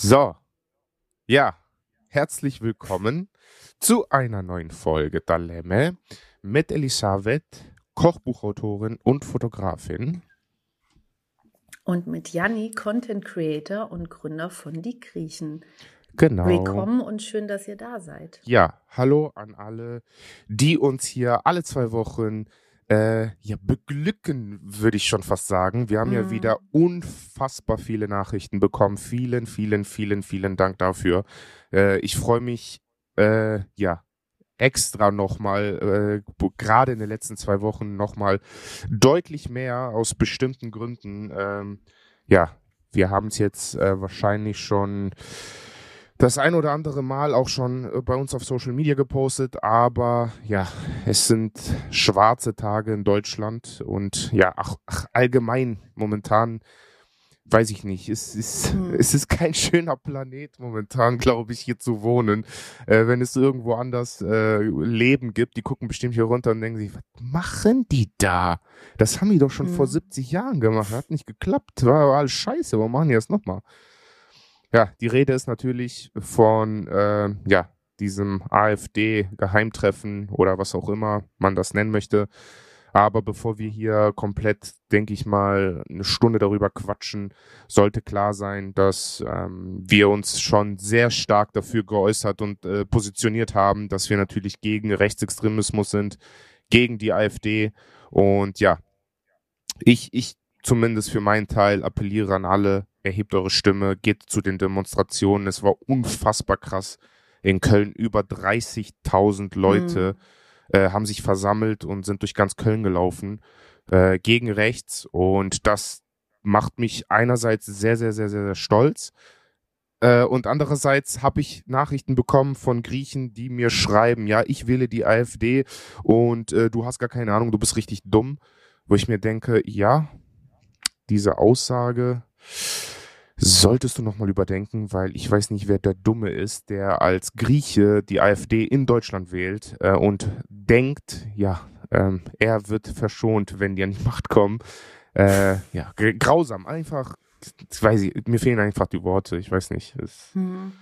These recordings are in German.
So, ja, herzlich willkommen zu einer neuen Folge Dalemme mit Elisabeth, Kochbuchautorin und Fotografin. Und mit Janni, Content Creator und Gründer von Die Griechen. Genau. Willkommen und schön, dass ihr da seid. Ja, hallo an alle, die uns hier alle zwei Wochen äh, ja, beglücken, würde ich schon fast sagen. Wir haben mhm. ja wieder unfassbar viele Nachrichten bekommen. Vielen, vielen, vielen, vielen Dank dafür. Äh, ich freue mich, äh, ja, extra nochmal, äh, gerade in den letzten zwei Wochen nochmal deutlich mehr aus bestimmten Gründen. Ähm, ja, wir haben es jetzt äh, wahrscheinlich schon das ein oder andere Mal auch schon äh, bei uns auf Social Media gepostet, aber ja, es sind schwarze Tage in Deutschland und ja, ach, ach allgemein momentan weiß ich nicht, es ist, hm. es ist kein schöner Planet momentan, glaube ich, hier zu wohnen. Äh, wenn es irgendwo anders äh, Leben gibt, die gucken bestimmt hier runter und denken sich, was machen die da? Das haben die doch schon hm. vor 70 Jahren gemacht, hat nicht geklappt, war, war alles scheiße, warum machen die das nochmal? Ja, die Rede ist natürlich von äh, ja, diesem AfD-Geheimtreffen oder was auch immer man das nennen möchte. Aber bevor wir hier komplett, denke ich mal, eine Stunde darüber quatschen, sollte klar sein, dass ähm, wir uns schon sehr stark dafür geäußert und äh, positioniert haben, dass wir natürlich gegen Rechtsextremismus sind, gegen die AfD. Und ja, ich, ich zumindest für meinen Teil appelliere an alle, erhebt eure Stimme, geht zu den Demonstrationen. Es war unfassbar krass. In Köln über 30.000 Leute mhm. äh, haben sich versammelt und sind durch ganz Köln gelaufen äh, gegen rechts. Und das macht mich einerseits sehr, sehr, sehr, sehr, sehr stolz. Äh, und andererseits habe ich Nachrichten bekommen von Griechen, die mir schreiben, ja, ich wähle die AfD und äh, du hast gar keine Ahnung, du bist richtig dumm. Wo ich mir denke, ja, diese Aussage solltest du nochmal überdenken, weil ich weiß nicht, wer der Dumme ist, der als Grieche die AfD in Deutschland wählt äh, und denkt, ja, ähm, er wird verschont, wenn die an die Macht kommen. Äh, ja, grausam, einfach, weiß ich, mir fehlen einfach die Worte, ich weiß nicht. Es, hm.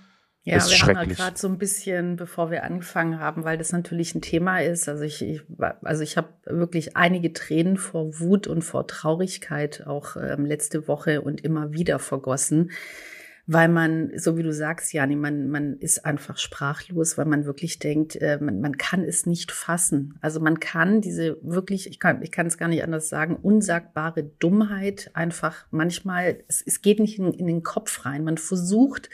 Ja, ist wir haben ja gerade so ein bisschen, bevor wir angefangen haben, weil das natürlich ein Thema ist. Also ich, ich also ich habe wirklich einige Tränen vor Wut und vor Traurigkeit auch ähm, letzte Woche und immer wieder vergossen, weil man, so wie du sagst, Jani, man, man ist einfach sprachlos, weil man wirklich denkt, äh, man, man kann es nicht fassen. Also man kann diese wirklich, ich kann, ich kann es gar nicht anders sagen, unsagbare Dummheit einfach manchmal, es, es geht nicht in, in den Kopf rein. Man versucht,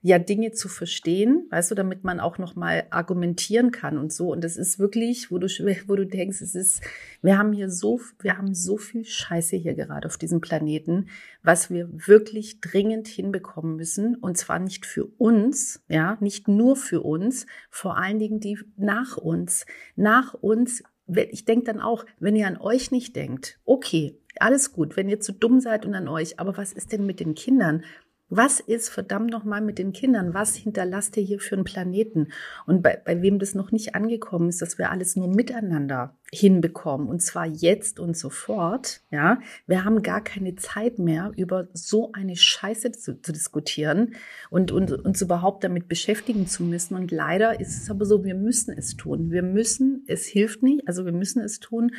ja Dinge zu verstehen, weißt du, damit man auch noch mal argumentieren kann und so. Und das ist wirklich, wo du, wo du denkst, es ist, wir haben hier so, wir haben so viel Scheiße hier gerade auf diesem Planeten, was wir wirklich dringend hinbekommen müssen. Und zwar nicht für uns, ja, nicht nur für uns, vor allen Dingen die nach uns. Nach uns ich denke dann auch, wenn ihr an euch nicht denkt, okay, alles gut, wenn ihr zu dumm seid und an euch, aber was ist denn mit den Kindern? Was ist verdammt nochmal mit den Kindern? Was hinterlasst ihr hier für einen Planeten? Und bei, bei wem das noch nicht angekommen ist, dass wir alles nur miteinander hinbekommen und zwar jetzt und sofort, ja. Wir haben gar keine Zeit mehr, über so eine Scheiße zu, zu diskutieren und, und uns überhaupt damit beschäftigen zu müssen. Und leider ist es aber so, wir müssen es tun. Wir müssen, es hilft nicht, also wir müssen es tun.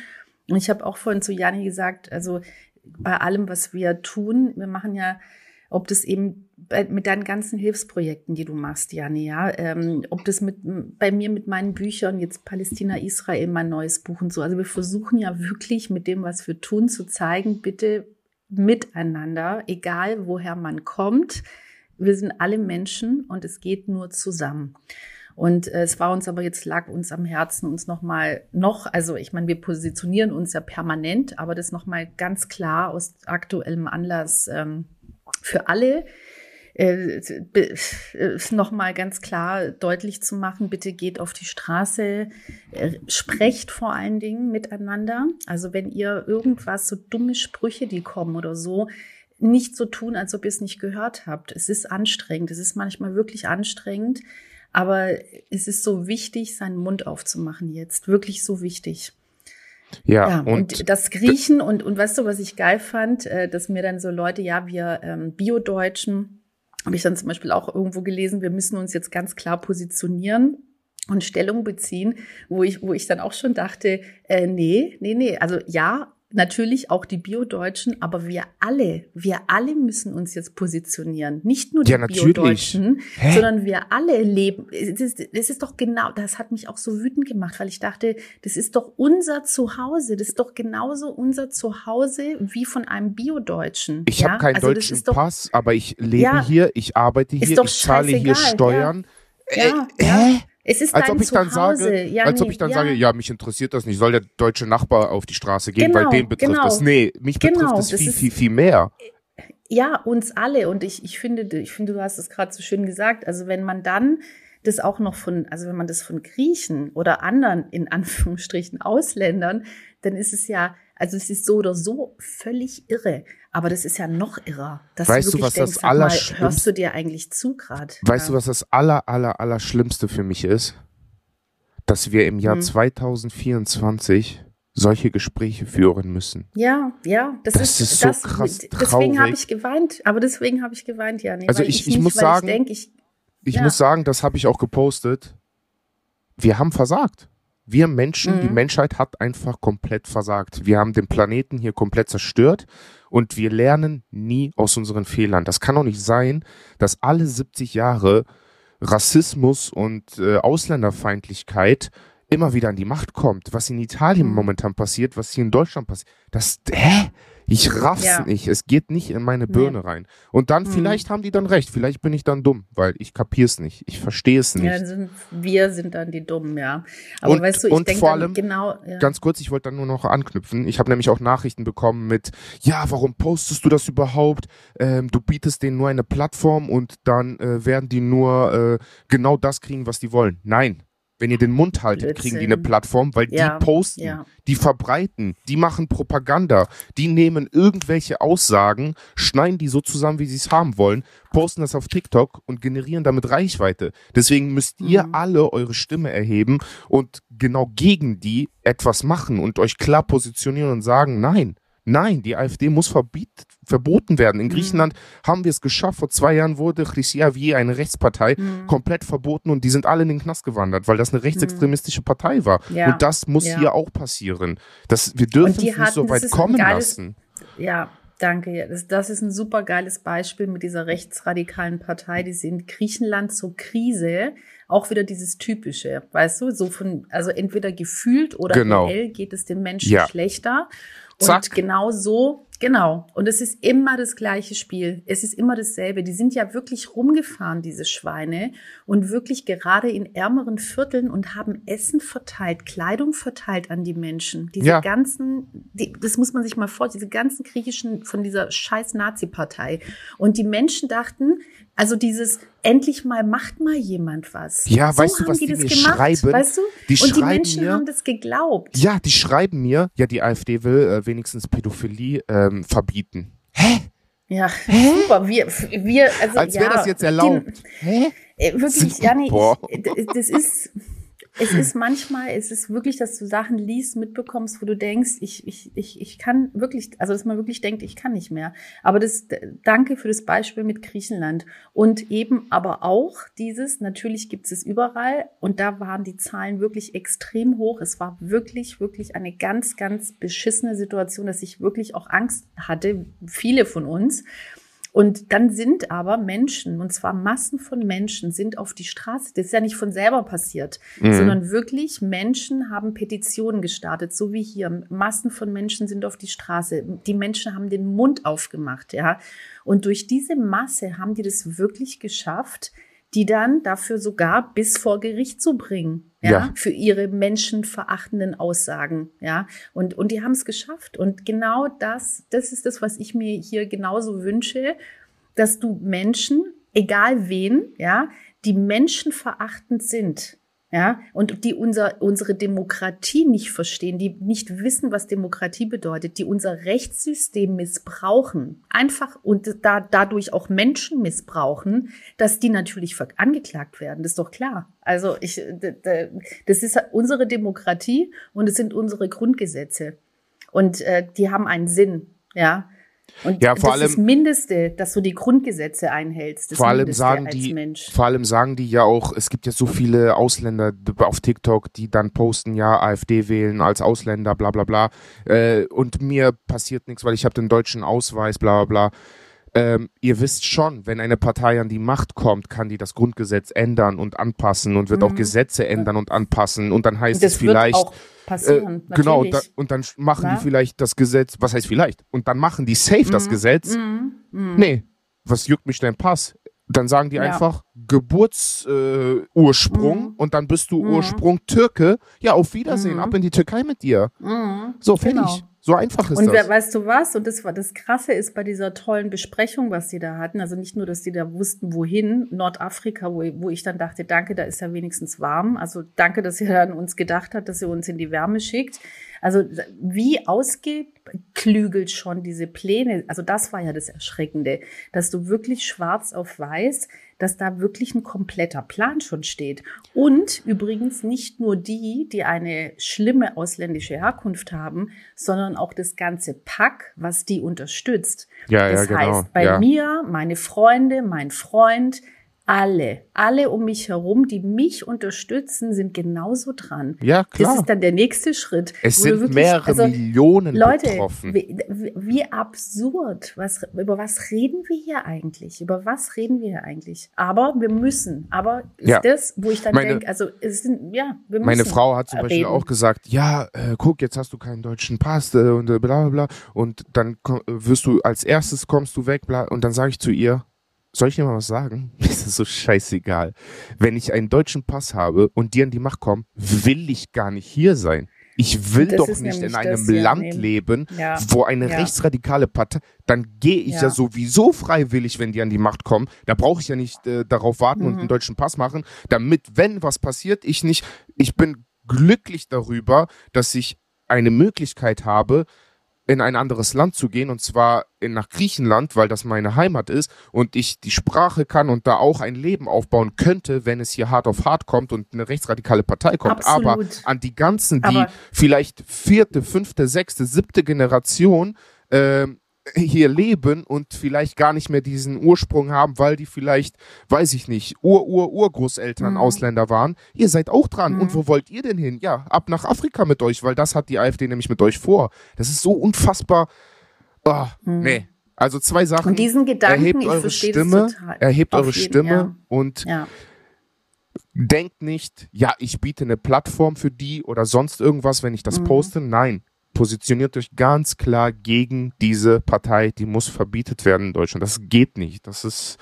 Und ich habe auch vorhin zu Jani gesagt, also bei allem, was wir tun, wir machen ja ob das eben bei, mit deinen ganzen Hilfsprojekten, die du machst, Jani, ja, ähm, ob das mit bei mir mit meinen Büchern, jetzt Palästina, Israel, mein neues Buch und so. Also wir versuchen ja wirklich mit dem, was wir tun, zu zeigen, bitte miteinander, egal woher man kommt. Wir sind alle Menschen und es geht nur zusammen. Und äh, es war uns aber jetzt lag uns am Herzen, uns nochmal noch, also ich meine, wir positionieren uns ja permanent, aber das nochmal ganz klar aus aktuellem Anlass ähm, für alle äh, äh, nochmal ganz klar deutlich zu machen, bitte geht auf die Straße, äh, sprecht vor allen Dingen miteinander. Also wenn ihr irgendwas, so dumme Sprüche, die kommen oder so, nicht so tun, als ob ihr es nicht gehört habt. Es ist anstrengend, es ist manchmal wirklich anstrengend, aber es ist so wichtig, seinen Mund aufzumachen jetzt, wirklich so wichtig. Ja, ja und, und, das Griechen und, und weißt du, was ich geil fand, äh, dass mir dann so Leute, ja, wir ähm, Bio-Deutschen, habe ich dann zum Beispiel auch irgendwo gelesen, wir müssen uns jetzt ganz klar positionieren und Stellung beziehen, wo ich, wo ich dann auch schon dachte, äh, nee, nee, nee, also ja, natürlich auch die Bio-Deutschen, aber wir alle, wir alle müssen uns jetzt positionieren. Nicht nur die ja, Bio-Deutschen, sondern wir alle leben. Das ist, ist doch genau, das hat mich auch so wütend gemacht, weil ich dachte, das ist doch unser Zuhause. Das ist doch genauso unser Zuhause wie von einem Bio-Deutschen. Ich ja? habe keinen also deutschen doch, Pass, aber ich lebe ja, hier, ich arbeite hier, ich zahle hier Steuern. Ja, äh, ja. Es ist als ob ich Zuhause. dann sage, ja, als nee, ob ich dann ja. sage, ja, mich interessiert das nicht, soll der deutsche Nachbar auf die Straße gehen, genau, weil den betrifft genau. das. Nee, mich betrifft genau, das viel, viel, viel mehr. Ja, uns alle. Und ich, ich finde, ich finde, du hast es gerade so schön gesagt. Also wenn man dann das auch noch von, also wenn man das von Griechen oder anderen, in Anführungsstrichen, Ausländern, dann ist es ja, also es ist so oder so völlig irre. Aber das ist ja noch irrer. Dass weißt du, du was denkst, das Allerschlimmste... Hörst du dir eigentlich zu gerade? Weißt ja. du, was das Aller, Aller, Allerschlimmste für mich ist? Dass wir im Jahr hm. 2024 solche Gespräche führen müssen. Ja, ja, das, das ist, ist, so das, krass traurig. Deswegen habe ich geweint, aber deswegen habe ich geweint, ja. Nee, also ich, ich, ich nicht, muss sagen, ich, denk, ich, ich ja. muss sagen, das habe ich auch gepostet. Wir haben versagt. Wir Menschen, mhm. die Menschheit hat einfach komplett versagt. Wir haben den Planeten hier komplett zerstört und wir lernen nie aus unseren Fehlern. Das kann doch nicht sein, dass alle 70 Jahre Rassismus und äh, Ausländerfeindlichkeit immer wieder an die Macht kommt. Was in Italien mhm. momentan passiert, was hier in Deutschland passiert. Das, hä? Ich raff's ja. nicht. Es geht nicht in meine Birne nee. rein. Und dann, mhm. vielleicht haben die dann recht. Vielleicht bin ich dann dumm, weil ich kapier's nicht. Ich verstehe es nicht. Ja, sind, wir sind dann die Dummen, ja. Aber und, weißt du, ich denke vor allem, genau, ja. ganz kurz, ich wollte dann nur noch anknüpfen. Ich habe nämlich auch Nachrichten bekommen mit, ja, warum postest du das überhaupt? Ähm, du bietest denen nur eine Plattform und dann äh, werden die nur äh, genau das kriegen, was die wollen. Nein, wenn ihr den Mund haltet, Blödsinn. kriegen die eine Plattform, weil ja, die posten, ja. die verbreiten, die machen Propaganda, die nehmen irgendwelche Aussagen, schneiden die so zusammen, wie sie es haben wollen, posten das auf TikTok und generieren damit Reichweite. Deswegen müsst ihr mhm. alle eure Stimme erheben und genau gegen die etwas machen und euch klar positionieren und sagen, nein, Nein, die AfD muss verbiet, verboten werden. In mhm. Griechenland haben wir es geschafft. Vor zwei Jahren wurde Chrysiavier, eine Rechtspartei, mhm. komplett verboten und die sind alle in den Knast gewandert, weil das eine rechtsextremistische Partei war. Ja. Und das muss ja. hier auch passieren. Das, wir dürfen es nicht so weit kommen geiles, lassen. Ja, Danke. Das, das ist ein super geiles Beispiel mit dieser rechtsradikalen Partei. Die sind Griechenland zur Krise. Auch wieder dieses typische, weißt du, so von, also entweder gefühlt oder genau. reell geht es den Menschen ja. schlechter. Zack. Und genau so, genau. Und es ist immer das gleiche Spiel. Es ist immer dasselbe. Die sind ja wirklich rumgefahren, diese Schweine, und wirklich gerade in ärmeren Vierteln und haben Essen verteilt, Kleidung verteilt an die Menschen. Diese ja. ganzen, die, das muss man sich mal vorstellen, diese ganzen griechischen von dieser scheiß Nazi-Partei. Und die Menschen dachten, also dieses endlich mal macht mal jemand was. Ja, so weißt du, was die, die mir gemacht, schreiben? Weißt du? Die und die Menschen mir, haben das geglaubt. Ja, die schreiben mir, ja, die AfD will äh, wenigstens Pädophilie ähm, verbieten. Hä? Ja, Hä? super. Wir, wir, also, Als wäre ja, das jetzt erlaubt. Den, Hä? Äh, wirklich, ja, nee, ich, das ist, es ist manchmal, es ist wirklich, dass du Sachen liest, mitbekommst, wo du denkst, ich, ich, ich, ich kann wirklich, also dass man wirklich denkt, ich kann nicht mehr. Aber das, danke für das Beispiel mit Griechenland. Und eben aber auch dieses, natürlich gibt es überall und da waren die Zahlen wirklich extrem hoch. Es war wirklich, wirklich eine ganz, ganz beschissene Situation, dass ich wirklich auch Angst hatte, viele von uns. Und dann sind aber Menschen, und zwar Massen von Menschen, sind auf die Straße. Das ist ja nicht von selber passiert, mhm. sondern wirklich Menschen haben Petitionen gestartet, so wie hier. Massen von Menschen sind auf die Straße. Die Menschen haben den Mund aufgemacht, ja. Und durch diese Masse haben die das wirklich geschafft, die dann dafür sogar bis vor Gericht zu bringen, ja, ja. für ihre menschenverachtenden Aussagen, ja. Und, und die haben es geschafft. Und genau das, das ist das, was ich mir hier genauso wünsche, dass du Menschen, egal wen, ja, die menschenverachtend sind, ja, und die unser, unsere Demokratie nicht verstehen, die nicht wissen, was Demokratie bedeutet, die unser Rechtssystem missbrauchen, einfach und da, dadurch auch Menschen missbrauchen, dass die natürlich angeklagt werden, das ist doch klar. Also ich, das ist unsere Demokratie und es sind unsere Grundgesetze und äh, die haben einen Sinn, ja. Und ja, vor das allem, ist das Mindeste, dass du die Grundgesetze einhältst. vor allem sagen die, Mensch. vor allem sagen die ja auch, es gibt ja so viele Ausländer auf TikTok, die dann posten, ja, AfD wählen als Ausländer, bla bla bla. Äh, und mir passiert nichts, weil ich habe den deutschen Ausweis, bla bla bla. Ähm, ihr wisst schon, wenn eine Partei an die Macht kommt, kann die das Grundgesetz ändern und anpassen und wird mhm. auch Gesetze ändern und anpassen und dann heißt es vielleicht passieren. Äh, genau, da, und dann machen ja? die vielleicht das Gesetz, was heißt vielleicht? Und dann machen die safe mhm. das Gesetz. Mhm. Mhm. Nee, was juckt mich dein Pass? Dann sagen die ja. einfach Geburtsursprung äh, mhm. und dann bist du mhm. Ursprung Türke. Ja, auf Wiedersehen, mhm. ab in die Türkei mit dir. Mhm. So, fertig. Genau. So einfach ist und das. Und weißt du was? Und das war das Krasse ist bei dieser tollen Besprechung, was sie da hatten. Also nicht nur, dass die da wussten, wohin, Nordafrika, wo, wo ich dann dachte, danke, da ist ja wenigstens warm. Also danke, dass ihr an uns gedacht habt, dass ihr uns in die Wärme schickt. Also wie ausgeklügelt schon diese Pläne, also das war ja das Erschreckende, dass du wirklich schwarz auf weiß dass da wirklich ein kompletter Plan schon steht. Und übrigens nicht nur die, die eine schlimme ausländische Herkunft haben, sondern auch das ganze Pack, was die unterstützt. Ja, das ja, genau. heißt, bei ja. mir, meine Freunde, mein Freund, alle, alle um mich herum, die mich unterstützen, sind genauso dran. Ja, klar. Das ist dann der nächste Schritt. Es sind wirklich, mehrere also, Millionen Leute, betroffen. Wie, wie absurd. Was, über was reden wir hier eigentlich? Über was reden wir hier eigentlich? Aber wir müssen. Aber ist ja. das, wo ich dann denke, also es sind, ja, wir müssen. Meine Frau hat zum reden. Beispiel auch gesagt, ja, äh, guck, jetzt hast du keinen deutschen Pass äh, und äh, bla bla bla. Und dann wirst du als erstes kommst du weg, bla. Und dann sage ich zu ihr, soll ich dir mal was sagen? Das ist so scheißegal. Wenn ich einen deutschen Pass habe und die an die Macht kommen, will ich gar nicht hier sein. Ich will doch nicht in einem Land nehmen. leben, ja. wo eine ja. rechtsradikale Partei, dann gehe ich ja. ja. sowieso freiwillig, wenn die an die Macht kommen. Da brauche ich ja nicht äh, darauf warten mhm. und einen deutschen Pass machen, damit, wenn was passiert, ich nicht, ich bin glücklich darüber, dass ich eine Möglichkeit habe, in ein anderes Land zu gehen und zwar in, nach Griechenland, weil das meine Heimat ist und ich die Sprache kann und da auch ein Leben aufbauen könnte, wenn es hier hart auf hart kommt und eine rechtsradikale Partei kommt. Absolut. Aber an die ganzen, die Aber vielleicht vierte, fünfte, sechste, siebte Generation äh, hier leben und vielleicht gar nicht mehr diesen Ursprung haben, weil die vielleicht, weiß ich nicht, Ur-Ur-Urgroßeltern mhm. Ausländer waren. Ihr seid auch dran. Mhm. Und wo wollt ihr denn hin? Ja, ab nach Afrika mit euch, weil das hat die AfD nämlich mit euch vor. Das ist so unfassbar. Oh, mhm. Nee. Also zwei Sachen. Und diesen Gedanken, erhebt eure Stimme, erhebt eure jeden, Stimme ja. und ja. denkt nicht, ja, ich biete eine Plattform für die oder sonst irgendwas, wenn ich das mhm. poste. Nein, positioniert euch ganz klar gegen diese Partei, die muss verbietet werden in Deutschland. Das geht nicht. Das ist.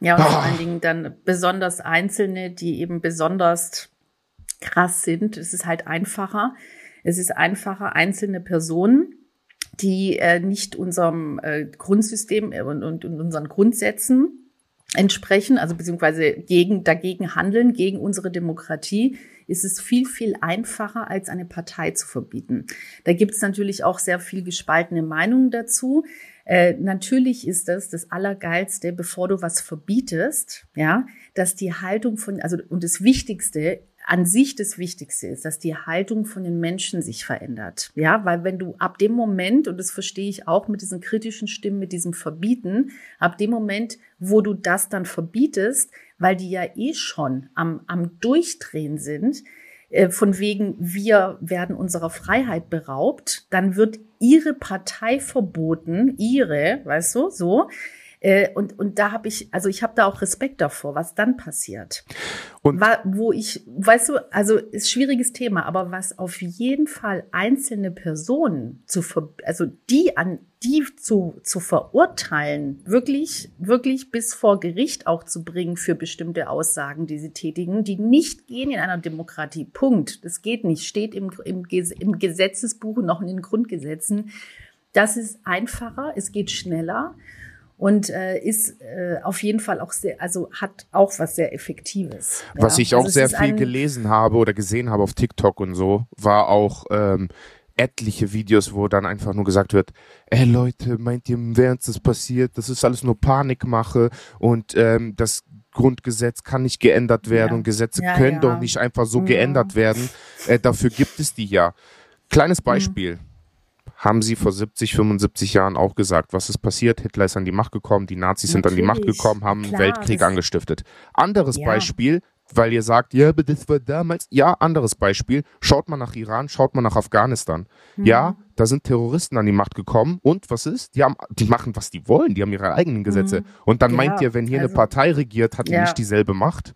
Ja, und ah. vor allen Dingen dann besonders Einzelne, die eben besonders krass sind. Es ist halt einfacher. Es ist einfacher, einzelne Personen, die äh, nicht unserem äh, Grundsystem und, und, und unseren Grundsätzen entsprechen, also beziehungsweise gegen, dagegen handeln, gegen unsere Demokratie, ist es viel, viel einfacher, als eine Partei zu verbieten. Da gibt es natürlich auch sehr viel gespaltene Meinungen dazu. Äh, natürlich ist das das Allergeilste, bevor du was verbietest, ja, dass die Haltung von, also und das Wichtigste an sich das Wichtigste ist, dass die Haltung von den Menschen sich verändert. Ja, weil wenn du ab dem Moment, und das verstehe ich auch mit diesen kritischen Stimmen, mit diesem Verbieten, ab dem Moment, wo du das dann verbietest, weil die ja eh schon am, am Durchdrehen sind, äh, von wegen, wir werden unserer Freiheit beraubt, dann wird ihre Partei verboten, ihre, weißt du, so, und, und da habe ich, also ich habe da auch Respekt davor, was dann passiert. Und War, wo ich, weißt du, also ist schwieriges Thema, aber was auf jeden Fall einzelne Personen zu, ver, also die an die zu, zu verurteilen, wirklich, wirklich bis vor Gericht auch zu bringen für bestimmte Aussagen, die sie tätigen, die nicht gehen in einer Demokratie. Punkt. Das geht nicht. Steht im, im, im Gesetzesbuch noch in den Grundgesetzen. Das ist einfacher, es geht schneller und äh, ist äh, auf jeden Fall auch sehr, also hat auch was sehr Effektives. Was ja. ich auch also sehr viel gelesen habe oder gesehen habe auf TikTok und so, war auch ähm, etliche Videos, wo dann einfach nur gesagt wird, ey Leute, meint ihr, während das passiert, das ist alles nur Panikmache und ähm, das Grundgesetz kann nicht geändert werden ja. und Gesetze ja, können doch nicht einfach so geändert werden. Äh, dafür gibt es die ja. Kleines mhm. Beispiel. Mhm haben sie vor 70, 75 Jahren auch gesagt, was ist passiert? Hitler ist an die Macht gekommen, die Nazis Natürlich. sind an die Macht gekommen, haben einen Weltkrieg angestiftet. Anderes ja. Beispiel, weil ihr sagt, ja, aber das war damals. Ja, anderes Beispiel. Schaut mal nach Iran, schaut mal nach Afghanistan. Mhm. Ja, da sind Terroristen an die Macht gekommen und was ist? Die haben, die machen, was die wollen, die haben ihre eigenen Gesetze. Mhm. Und dann ja, meint ihr, wenn hier also, eine Partei regiert, hat die ja. nicht dieselbe Macht?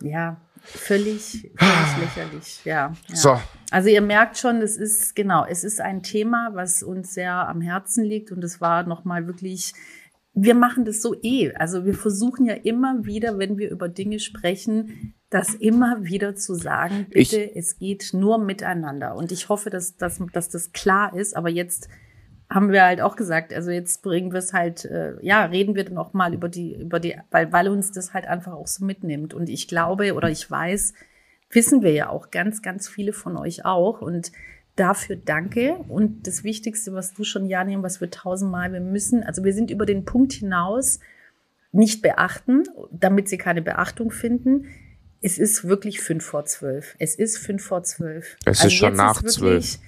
Ja, völlig, völlig lächerlich, ja, ja. So. Also ihr merkt schon, es ist, genau, es ist ein Thema, was uns sehr am Herzen liegt und es war nochmal wirklich wir machen das so eh. Also wir versuchen ja immer wieder, wenn wir über Dinge sprechen, das immer wieder zu sagen, bitte, ich, es geht nur miteinander. Und ich hoffe, dass, dass, dass das klar ist. Aber jetzt haben wir halt auch gesagt, also jetzt bringen wir es halt, äh, ja, reden wir dann auch mal über die, über die, weil, weil uns das halt einfach auch so mitnimmt. Und ich glaube oder ich weiß, wissen wir ja auch ganz, ganz viele von euch auch. Und dafür danke. Und das Wichtigste, was du schon ja nehmen, was wir tausendmal, wir müssen, also wir sind über den Punkt hinaus nicht beachten, damit sie keine Beachtung finden. Es ist wirklich fünf vor zwölf. Es ist fünf vor zwölf. Es also ist schon nach zwölf.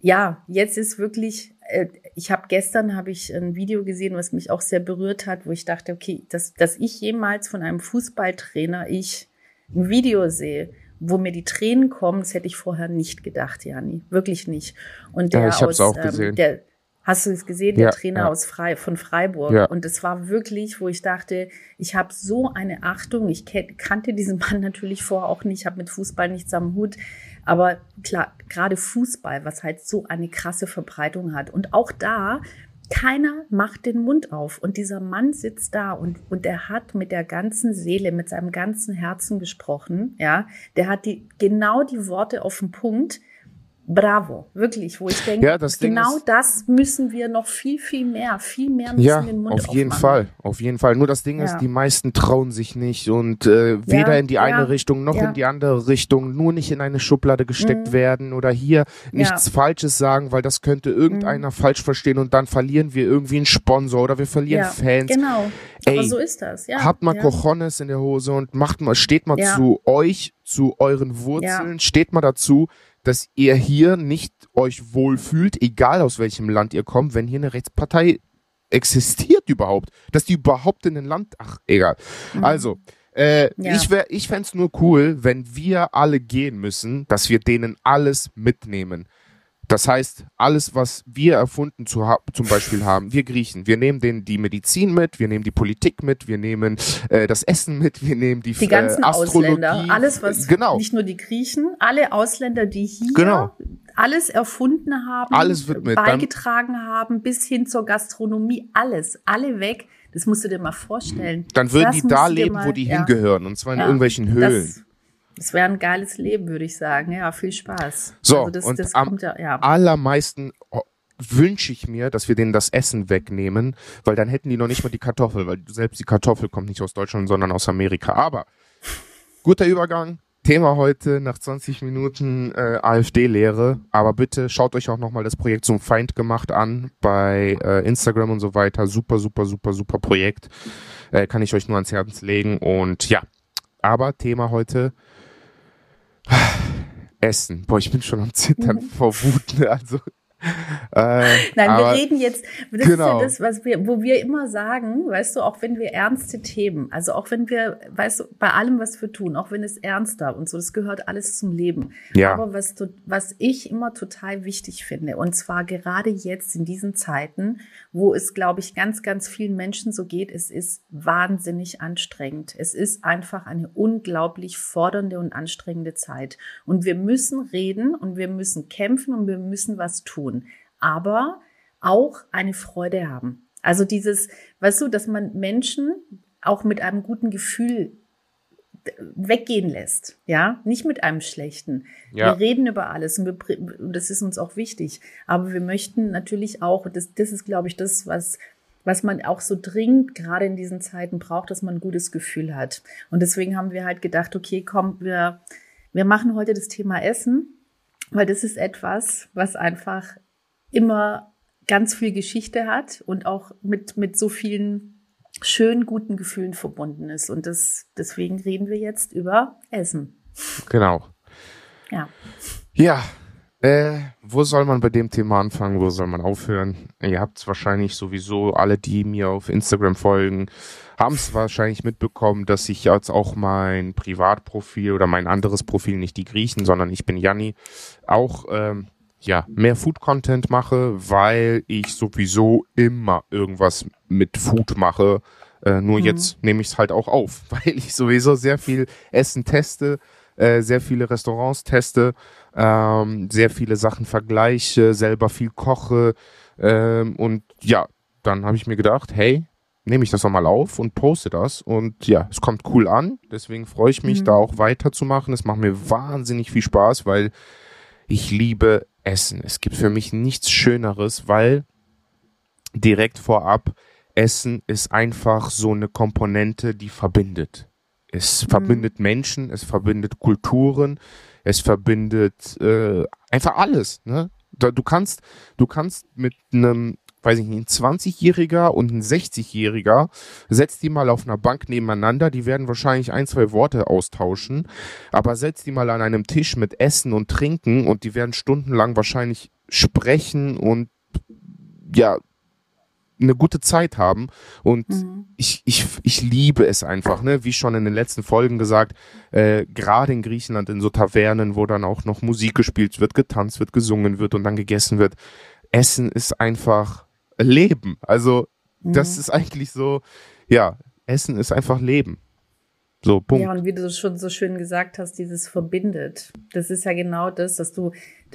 Ja, jetzt ist wirklich, äh, ich habe gestern habe ich ein Video gesehen, was mich auch sehr berührt hat, wo ich dachte, okay, dass, dass ich jemals von einem Fußballtrainer ich ein Video sehe, wo mir die Tränen kommen, das hätte ich vorher nicht gedacht, Jani. Wirklich nicht. Und der ja, ich aus, auch ähm, gesehen. der, hast du es gesehen, der ja, Trainer ja. aus Frei, von Freiburg. Ja. Und es war wirklich, wo ich dachte, ich habe so eine Achtung. Ich kannte diesen Mann natürlich vorher auch nicht, habe mit Fußball nichts am Hut. Aber klar, gerade Fußball, was halt so eine krasse Verbreitung hat. Und auch da keiner macht den Mund auf. Und dieser Mann sitzt da und, und er hat mit der ganzen Seele, mit seinem ganzen Herzen gesprochen. Ja, der hat die, genau die Worte auf den Punkt bravo, wirklich, wo ich denke, ja, das genau ist, das müssen wir noch viel, viel mehr, viel mehr müssen ja, den Mund auf jeden aufmachen. Fall, auf jeden Fall. Nur das Ding ja. ist, die meisten trauen sich nicht und äh, weder ja, in die eine Richtung noch in die andere Richtung, nur nicht in eine Schublade gesteckt mhm. werden oder hier nichts Falsches sagen, weil das könnte irgendeiner mhm. falsch verstehen und dann verlieren wir irgendwie einen Sponsor oder wir verlieren Fans. Genau. Ey, Aber so ist das, ja. Habt mal Cojones in der Hose und macht mal, steht mal zu euch, zu euren Wurzeln, steht mal dazu, dass ihr hier nicht euch wohlfühlt, egal aus welchem Land ihr kommt, wenn hier eine Rechtspartei existiert überhaupt, dass die überhaupt in ein Land, ach, egal. Mhm. Also, äh, ja. ich wär, ich fände nur cool, wenn wir alle gehen müssen, dass wir denen alles mitnehmen. Das heißt, alles, was wir erfunden zu ha zum Beispiel haben, wir Griechen, wir nehmen denen die Medizin mit, wir nehmen die Politik mit, wir nehmen äh, das Essen mit, wir nehmen die, die ganzen äh, Ausländer, alles was genau. nicht nur die Griechen, alle Ausländer, die hier genau. alles erfunden haben, alles wird mit. beigetragen dann, haben, bis hin zur Gastronomie, alles, alle weg. Das musst du dir mal vorstellen. Dann würden das die da leben, mal, wo die ja. hingehören, und zwar in ja, irgendwelchen Höhlen. Das, es wäre ein geiles Leben, würde ich sagen. Ja, viel Spaß. So, also das, und das am ja, ja. allermeisten oh, wünsche ich mir, dass wir denen das Essen wegnehmen, weil dann hätten die noch nicht mal die Kartoffel, weil selbst die Kartoffel kommt nicht aus Deutschland, sondern aus Amerika. Aber guter Übergang. Thema heute nach 20 Minuten äh, AfD-Lehre. Aber bitte schaut euch auch nochmal das Projekt zum Feind gemacht an bei äh, Instagram und so weiter. Super, super, super, super Projekt. Äh, kann ich euch nur ans Herz legen. Und ja, aber Thema heute Essen. Boah, ich bin schon am Zittern mhm. vor Wut. Ne? Also äh, Nein, aber, wir reden jetzt, das genau. ist ja das, was wir, wo wir immer sagen, weißt du, auch wenn wir ernste Themen, also auch wenn wir, weißt du, bei allem, was wir tun, auch wenn es ernster und so, das gehört alles zum Leben. Ja. Aber was, was ich immer total wichtig finde, und zwar gerade jetzt in diesen Zeiten, wo es, glaube ich, ganz, ganz vielen Menschen so geht, es ist wahnsinnig anstrengend. Es ist einfach eine unglaublich fordernde und anstrengende Zeit. Und wir müssen reden und wir müssen kämpfen und wir müssen was tun tun, aber auch eine Freude haben. Also dieses, weißt du, dass man Menschen auch mit einem guten Gefühl weggehen lässt, ja, nicht mit einem schlechten. Ja. Wir reden über alles und, wir, und, das ist uns auch wichtig. Aber wir möchten natürlich auch, das, das ist, glaube ich, das, was, was man auch so dringend gerade in diesen Zeiten braucht, dass man ein gutes Gefühl hat. Und deswegen haben wir halt gedacht, okay, komm, wir, wir machen heute das Thema Essen weil das ist etwas, was einfach immer ganz viel Geschichte hat und auch mit, mit so vielen schönen, guten Gefühlen verbunden ist. Und das, deswegen reden wir jetzt über Essen. Genau. Ja. Ja, Äh, wo soll man bei dem Thema anfangen? Wo soll man aufhören? Ihr habt es wahrscheinlich sowieso, alle, die mir auf Instagram folgen, haben es wahrscheinlich mitbekommen, dass ich jetzt auch mein Privatprofil oder mein anderes Profil, nicht die Griechen, sondern ich bin Janni, auch ähm, ja, mehr Food-Content mache, weil ich sowieso immer irgendwas mit Food mache. Äh, nur mhm. jetzt nehme ich es halt auch auf, weil ich sowieso sehr viel Essen teste, äh, sehr viele Restaurants teste ähm, sehr viele Sachen vergleiche, selber viel koche. Ähm, und ja, dann habe ich mir gedacht, hey, nehme ich das nochmal auf und poste das. Und ja, es kommt cool an. Deswegen freue ich mich, mhm. da auch weiterzumachen. Es macht mir wahnsinnig viel Spaß, weil ich liebe Essen. Es gibt für mich nichts Schöneres, weil direkt vorab, Essen ist einfach so eine Komponente, die verbindet. Es mhm. verbindet Menschen, es verbindet Kulturen, es verbindet äh, einfach alles. Ne? Du kannst, du kannst mit einem, weiß ich nicht, ein 20-Jähriger und ein 60-Jähriger, setz die mal auf einer Bank nebeneinander, die werden wahrscheinlich ein, zwei Worte austauschen, aber setz die mal an einem Tisch mit Essen und Trinken und die werden stundenlang wahrscheinlich sprechen und ja, eine gute Zeit haben. Und mhm. ich, ich, ich liebe es einfach, ne? Wie schon in den letzten Folgen gesagt, äh, gerade in Griechenland in so Tavernen, wo dann auch noch Musik gespielt wird, getanzt wird, gesungen wird und dann gegessen wird. Essen ist einfach Leben. Also, mhm. das ist eigentlich so, ja, Essen ist einfach Leben. So, Punkt. Ja, und wie du schon so schön gesagt hast, dieses verbindet. Das ist ja genau das, dass du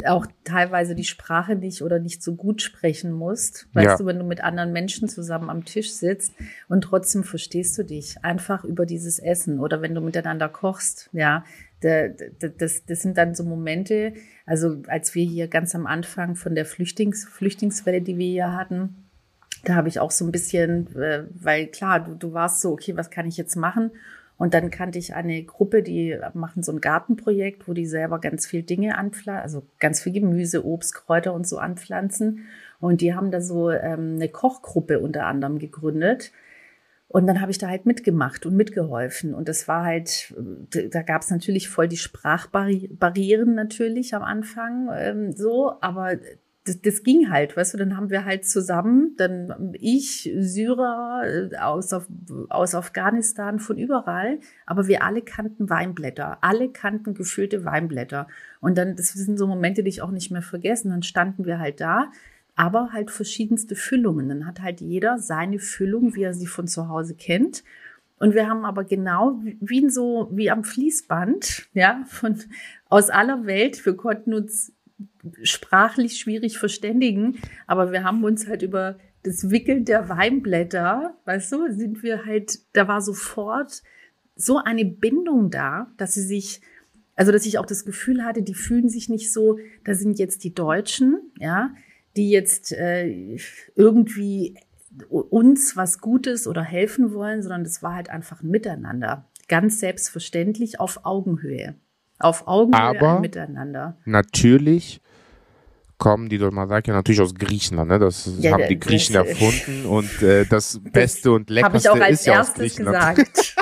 auch teilweise die Sprache nicht oder nicht so gut sprechen musst. Weißt ja. du, wenn du mit anderen Menschen zusammen am Tisch sitzt und trotzdem verstehst du dich einfach über dieses Essen oder wenn du miteinander kochst, ja. Das, das sind dann so Momente, also als wir hier ganz am Anfang von der Flüchtlings, Flüchtlingswelle, die wir hier hatten, da habe ich auch so ein bisschen, äh, weil klar, du, du warst so, okay, was kann ich jetzt machen? Und dann kannte ich eine Gruppe, die machen so ein Gartenprojekt, wo die selber ganz viel Dinge anpflanzen, also ganz viel Gemüse, Obst, Kräuter und so anpflanzen. Und die haben da so ähm, eine Kochgruppe unter anderem gegründet. Und dann habe ich da halt mitgemacht und mitgeholfen. Und das war halt, da gab es natürlich voll die Sprachbarrieren natürlich am Anfang ähm, so, aber das, das ging halt, weißt du, dann haben wir halt zusammen, dann ich, Syrer äh, aus, aus Afghanistan, von überall, aber wir alle kannten Weinblätter, alle kannten gefüllte Weinblätter. Und dann, das sind so Momente, die ich auch nicht mehr vergessen, dann standen wir halt da, aber halt verschiedenste Füllungen. Dann hat halt jeder seine Füllung, wie er sie von zu Hause kennt. Und wir haben aber genau wie in so, wie am Fließband, ja, von, aus aller Welt, wir konnten uns sprachlich schwierig verständigen, aber wir haben uns halt über das Wickeln der Weinblätter, weißt du, sind wir halt, da war sofort so eine Bindung da, dass sie sich, also dass ich auch das Gefühl hatte, die fühlen sich nicht so, da sind jetzt die Deutschen, ja, die jetzt äh, irgendwie uns was Gutes oder helfen wollen, sondern das war halt einfach ein Miteinander. Ganz selbstverständlich auf Augenhöhe. Auf Augenhöhe Aber miteinander. Natürlich kommen die Dolmazaki natürlich aus Griechenland. Ne? Das ja, haben die Griechen das, erfunden und äh, das Beste und Leckerste ist ja aus Griechenland. Gesagt.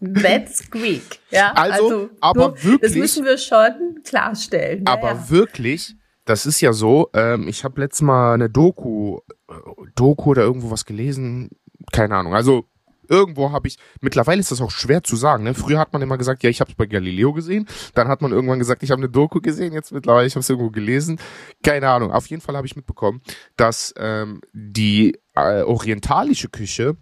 That's Greek. Ja, also, also aber nur, wirklich. Das müssen wir schon klarstellen. Aber ja. wirklich, das ist ja so, ähm, ich habe letztes Mal eine Doku, äh, Doku oder irgendwo was gelesen, keine Ahnung. Also irgendwo habe ich, mittlerweile ist das auch schwer zu sagen. Ne? Früher hat man immer gesagt, ja, ich habe es bei Galileo gesehen. Dann hat man irgendwann gesagt, ich habe eine Doku gesehen. Jetzt mittlerweile, ich habe es irgendwo gelesen. Keine Ahnung. Auf jeden Fall habe ich mitbekommen, dass ähm, die äh, orientalische Küche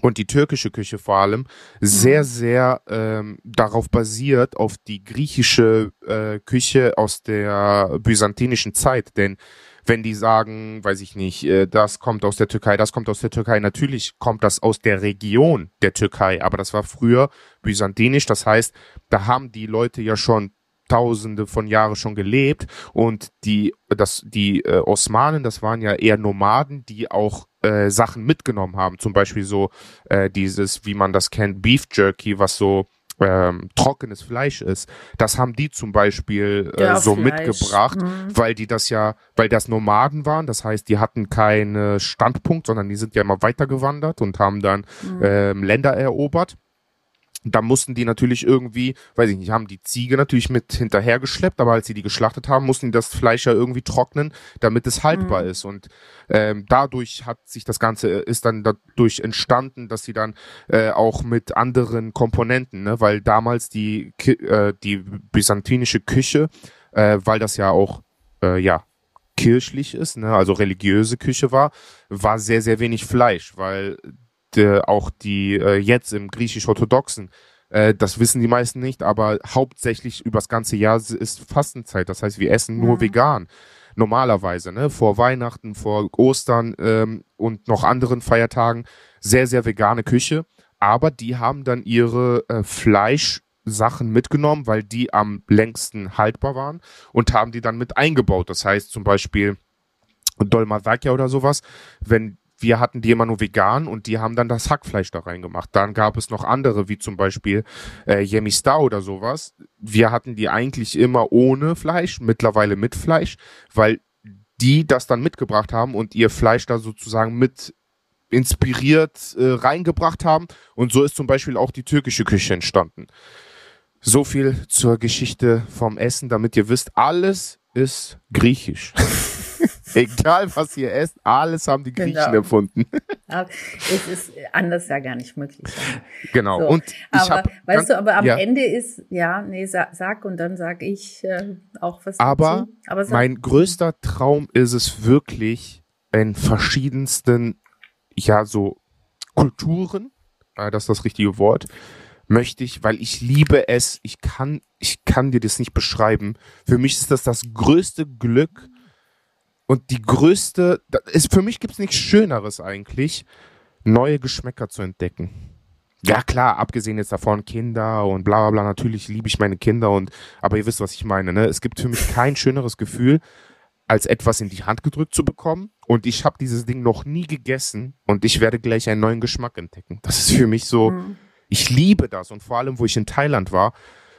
und die türkische Küche vor allem sehr, mhm. sehr ähm, darauf basiert, auf die griechische äh, Küche aus der byzantinischen Zeit. Denn wenn die sagen, weiß ich nicht, äh, das kommt aus der Türkei, das kommt aus der Türkei, natürlich kommt das aus der Region der Türkei, aber das war früher byzantinisch, das heißt, da haben die Leute ja schon Tausende von Jahren schon gelebt und die das die äh, Osmanen das waren ja eher Nomaden die auch äh, Sachen mitgenommen haben zum Beispiel so äh, dieses wie man das kennt Beef Jerky was so ähm, trockenes Fleisch ist, das haben die zum Beispiel äh, ja, so Fleisch. mitgebracht, mhm. weil die das ja, weil das Nomaden waren, das heißt, die hatten keinen Standpunkt, sondern die sind ja immer weitergewandert und haben dann mhm. ähm, Länder erobert. Da mussten die natürlich irgendwie, weiß ich nicht, haben die Ziege natürlich mit hinterhergeschleppt, aber als sie die geschlachtet haben, mussten die das Fleisch ja irgendwie trocknen, damit es haltbar mhm. ist. Und ähm, dadurch hat sich das Ganze, ist dann dadurch entstanden, dass sie dann äh, auch mit anderen Komponenten, ne, weil damals die, äh, die byzantinische Küche, äh, weil das ja auch, äh, ja, kirchlich ist, ne, also religiöse Küche war, war sehr, sehr wenig Fleisch, weil äh, auch die äh, jetzt im griechisch-orthodoxen, äh, das wissen die meisten nicht, aber hauptsächlich übers ganze Jahr ist Fastenzeit. Das heißt, wir essen nur ja. vegan. Normalerweise, ne? Vor Weihnachten, vor Ostern ähm, und noch anderen Feiertagen sehr, sehr vegane Küche. Aber die haben dann ihre äh, Fleischsachen mitgenommen, weil die am längsten haltbar waren und haben die dann mit eingebaut. Das heißt zum Beispiel Dolmadakia oder sowas, wenn wir hatten die immer nur vegan und die haben dann das Hackfleisch da reingemacht. Dann gab es noch andere, wie zum Beispiel äh, Yemista oder sowas. Wir hatten die eigentlich immer ohne Fleisch, mittlerweile mit Fleisch, weil die das dann mitgebracht haben und ihr Fleisch da sozusagen mit inspiriert äh, reingebracht haben. Und so ist zum Beispiel auch die türkische Küche entstanden. So viel zur Geschichte vom Essen, damit ihr wisst, alles ist griechisch. Egal, was ihr esst, alles haben die Griechen genau. erfunden. es ist anders ja gar nicht möglich. Genau. So. Und ich aber, hab, weißt du, aber am ja. Ende ist, ja, nee, sag, sag und dann sag ich äh, auch was aber, dazu. Aber mein größter Traum ist es wirklich, in verschiedensten, ja, so Kulturen, äh, das ist das richtige Wort, möchte ich, weil ich liebe es, ich kann, ich kann dir das nicht beschreiben. Für mich ist das das größte Glück, und die größte, ist, für mich gibt es nichts Schöneres eigentlich, neue Geschmäcker zu entdecken. Ja klar, abgesehen jetzt davon Kinder und bla bla bla, natürlich liebe ich meine Kinder und, aber ihr wisst, was ich meine, ne? Es gibt für mich kein schöneres Gefühl, als etwas in die Hand gedrückt zu bekommen und ich habe dieses Ding noch nie gegessen und ich werde gleich einen neuen Geschmack entdecken. Das ist für mich so, mhm. ich liebe das und vor allem, wo ich in Thailand war,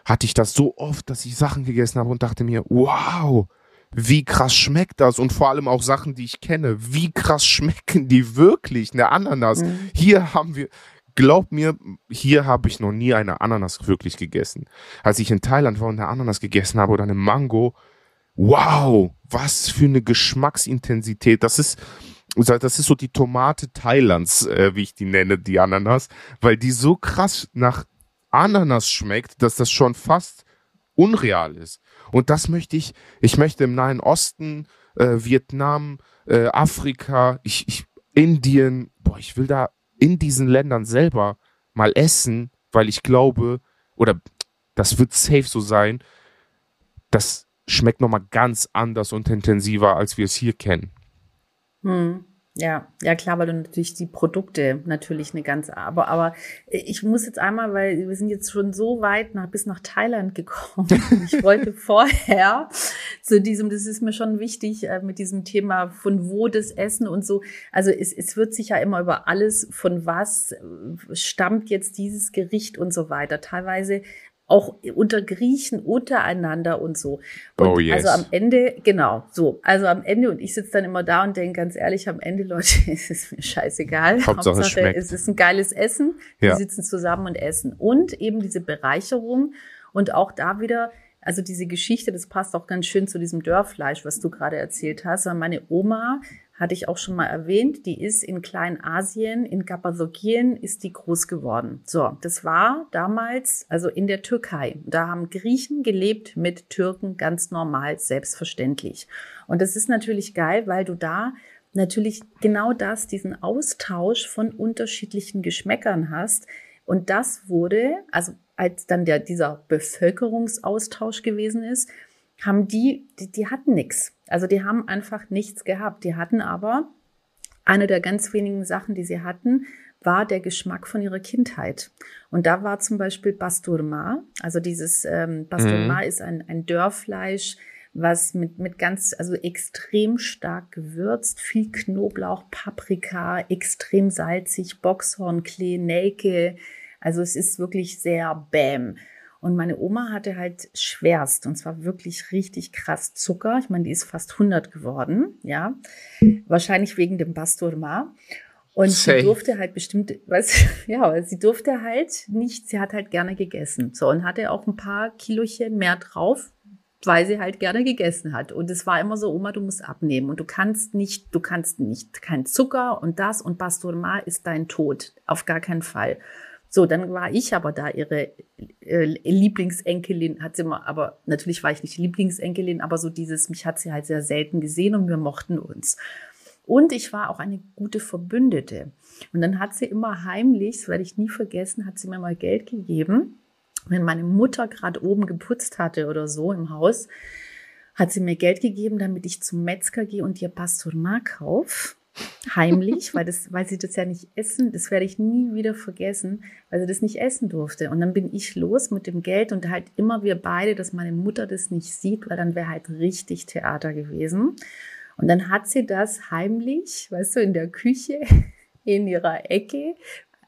hatte ich das so oft, dass ich Sachen gegessen habe und dachte mir, wow, wie krass schmeckt das und vor allem auch Sachen, die ich kenne, wie krass schmecken die wirklich, eine Ananas. Mhm. Hier haben wir, glaub mir, hier habe ich noch nie eine Ananas wirklich gegessen. Als ich in Thailand war und eine Ananas gegessen habe oder eine Mango, wow, was für eine Geschmacksintensität. Das ist, das ist so die Tomate Thailands, äh, wie ich die nenne, die Ananas, weil die so krass nach Ananas schmeckt, dass das schon fast unreal ist. Und das möchte ich, ich möchte im Nahen Osten, äh, Vietnam, äh, Afrika, ich, ich, Indien, boah, ich will da in diesen Ländern selber mal essen, weil ich glaube, oder das wird safe so sein, das schmeckt nochmal ganz anders und intensiver, als wir es hier kennen. Hm. Ja, ja klar, weil du natürlich die Produkte natürlich eine ganz, aber aber ich muss jetzt einmal, weil wir sind jetzt schon so weit nach bis nach Thailand gekommen. ich wollte vorher zu diesem, das ist mir schon wichtig äh, mit diesem Thema von wo das Essen und so. Also es, es wird sich ja immer über alles von was äh, stammt jetzt dieses Gericht und so weiter. Teilweise auch unter Griechen untereinander und so. Und oh yes. Also am Ende, genau, so. Also am Ende, und ich sitze dann immer da und denke ganz ehrlich, am Ende, Leute, ist es mir scheißegal. Hauptsache, Hauptsache es ist ein geiles Essen. Ja. Wir sitzen zusammen und essen. Und eben diese Bereicherung und auch da wieder, also diese Geschichte, das passt auch ganz schön zu diesem Dörrfleisch, was du gerade erzählt hast. Meine Oma hatte ich auch schon mal erwähnt, die ist in Kleinasien, in Kappadokien ist die groß geworden. So, das war damals, also in der Türkei. Da haben Griechen gelebt mit Türken ganz normal, selbstverständlich. Und das ist natürlich geil, weil du da natürlich genau das, diesen Austausch von unterschiedlichen Geschmäckern hast. Und das wurde, also als dann der, dieser Bevölkerungsaustausch gewesen ist, haben die, die, die hatten nichts. Also die haben einfach nichts gehabt. Die hatten aber eine der ganz wenigen Sachen, die sie hatten, war der Geschmack von ihrer Kindheit. Und da war zum Beispiel Basturma. Also dieses ähm, Basturma mhm. ist ein, ein Dörrfleisch, was mit, mit ganz, also extrem stark gewürzt, viel Knoblauch, Paprika, extrem salzig, Boxhornklee, Nelke. Also es ist wirklich sehr bäm. Und meine Oma hatte halt schwerst, und zwar wirklich richtig krass Zucker. Ich meine, die ist fast 100 geworden, ja. Wahrscheinlich wegen dem Basturma. Und Safe. sie durfte halt bestimmt, was, ja, sie durfte halt nicht, sie hat halt gerne gegessen. So, und hatte auch ein paar Kilochen mehr drauf, weil sie halt gerne gegessen hat. Und es war immer so, Oma, du musst abnehmen. Und du kannst nicht, du kannst nicht, kein Zucker und das und Basturma ist dein Tod. Auf gar keinen Fall. So, dann war ich aber da ihre äh, Lieblingsenkelin, hat sie mal, aber natürlich war ich nicht Lieblingsenkelin, aber so dieses, mich hat sie halt sehr selten gesehen und wir mochten uns. Und ich war auch eine gute Verbündete. Und dann hat sie immer heimlich, das werde ich nie vergessen, hat sie mir mal Geld gegeben. Wenn meine Mutter gerade oben geputzt hatte oder so im Haus, hat sie mir Geld gegeben, damit ich zum Metzger gehe und ihr Pastorma kaufe. Heimlich, weil, das, weil sie das ja nicht essen, das werde ich nie wieder vergessen, weil sie das nicht essen durfte. Und dann bin ich los mit dem Geld und halt immer wir beide, dass meine Mutter das nicht sieht, weil dann wäre halt richtig Theater gewesen. Und dann hat sie das heimlich, weißt du, in der Küche, in ihrer Ecke,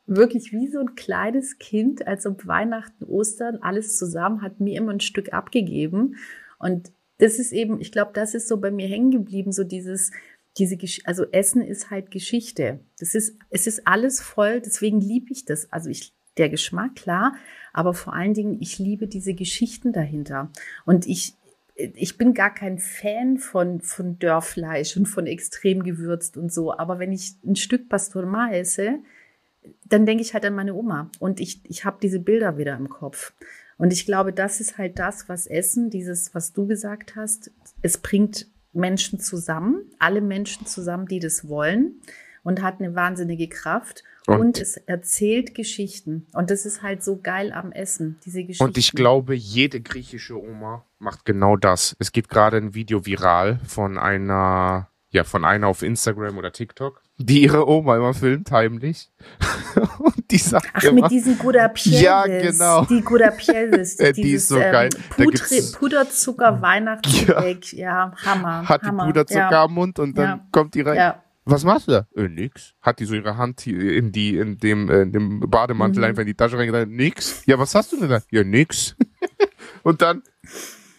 wirklich wie so ein kleines Kind, als ob Weihnachten, Ostern, alles zusammen, hat mir immer ein Stück abgegeben. Und das ist eben, ich glaube, das ist so bei mir hängen geblieben, so dieses, diese, also Essen ist halt Geschichte. Das ist, es ist alles voll, deswegen liebe ich das. Also ich, der Geschmack, klar, aber vor allen Dingen, ich liebe diese Geschichten dahinter. Und ich, ich bin gar kein Fan von, von Dörrfleisch und von extrem gewürzt und so. Aber wenn ich ein Stück Pastorma esse, dann denke ich halt an meine Oma. Und ich, ich habe diese Bilder wieder im Kopf. Und ich glaube, das ist halt das, was Essen, dieses, was du gesagt hast, es bringt Menschen zusammen, alle Menschen zusammen, die das wollen und hat eine wahnsinnige Kraft. Und, und, es erzählt Geschichten. Und das ist halt so geil am Essen, diese Geschichten. Und ich glaube, jede griechische Oma macht genau das. Es geht gerade ein Video viral von einer, ja, von einer auf Instagram oder TikTok, die ihre Oma immer filmt, heimlich. und die sagt Ach, immer, mit diesen Gudapieles. Ja, genau. Die Gudapieles. die dieses, ist so ähm, geil. Puderzucker, Weihnachtsgebäck. Ja. ja, Hammer. Hat Hammer. die Puderzucker ja. am Mund und dann ja. kommt die rein. Ja. Was machst du da? Äh, nix. Hat die so ihre Hand in die, in dem, äh, in dem Bademantel mhm. einfach in die Tasche reingetan? Nix. Ja, was hast du denn da? Ja, nix. und dann,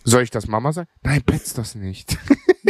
soll ich das Mama sagen? Nein, petz das nicht.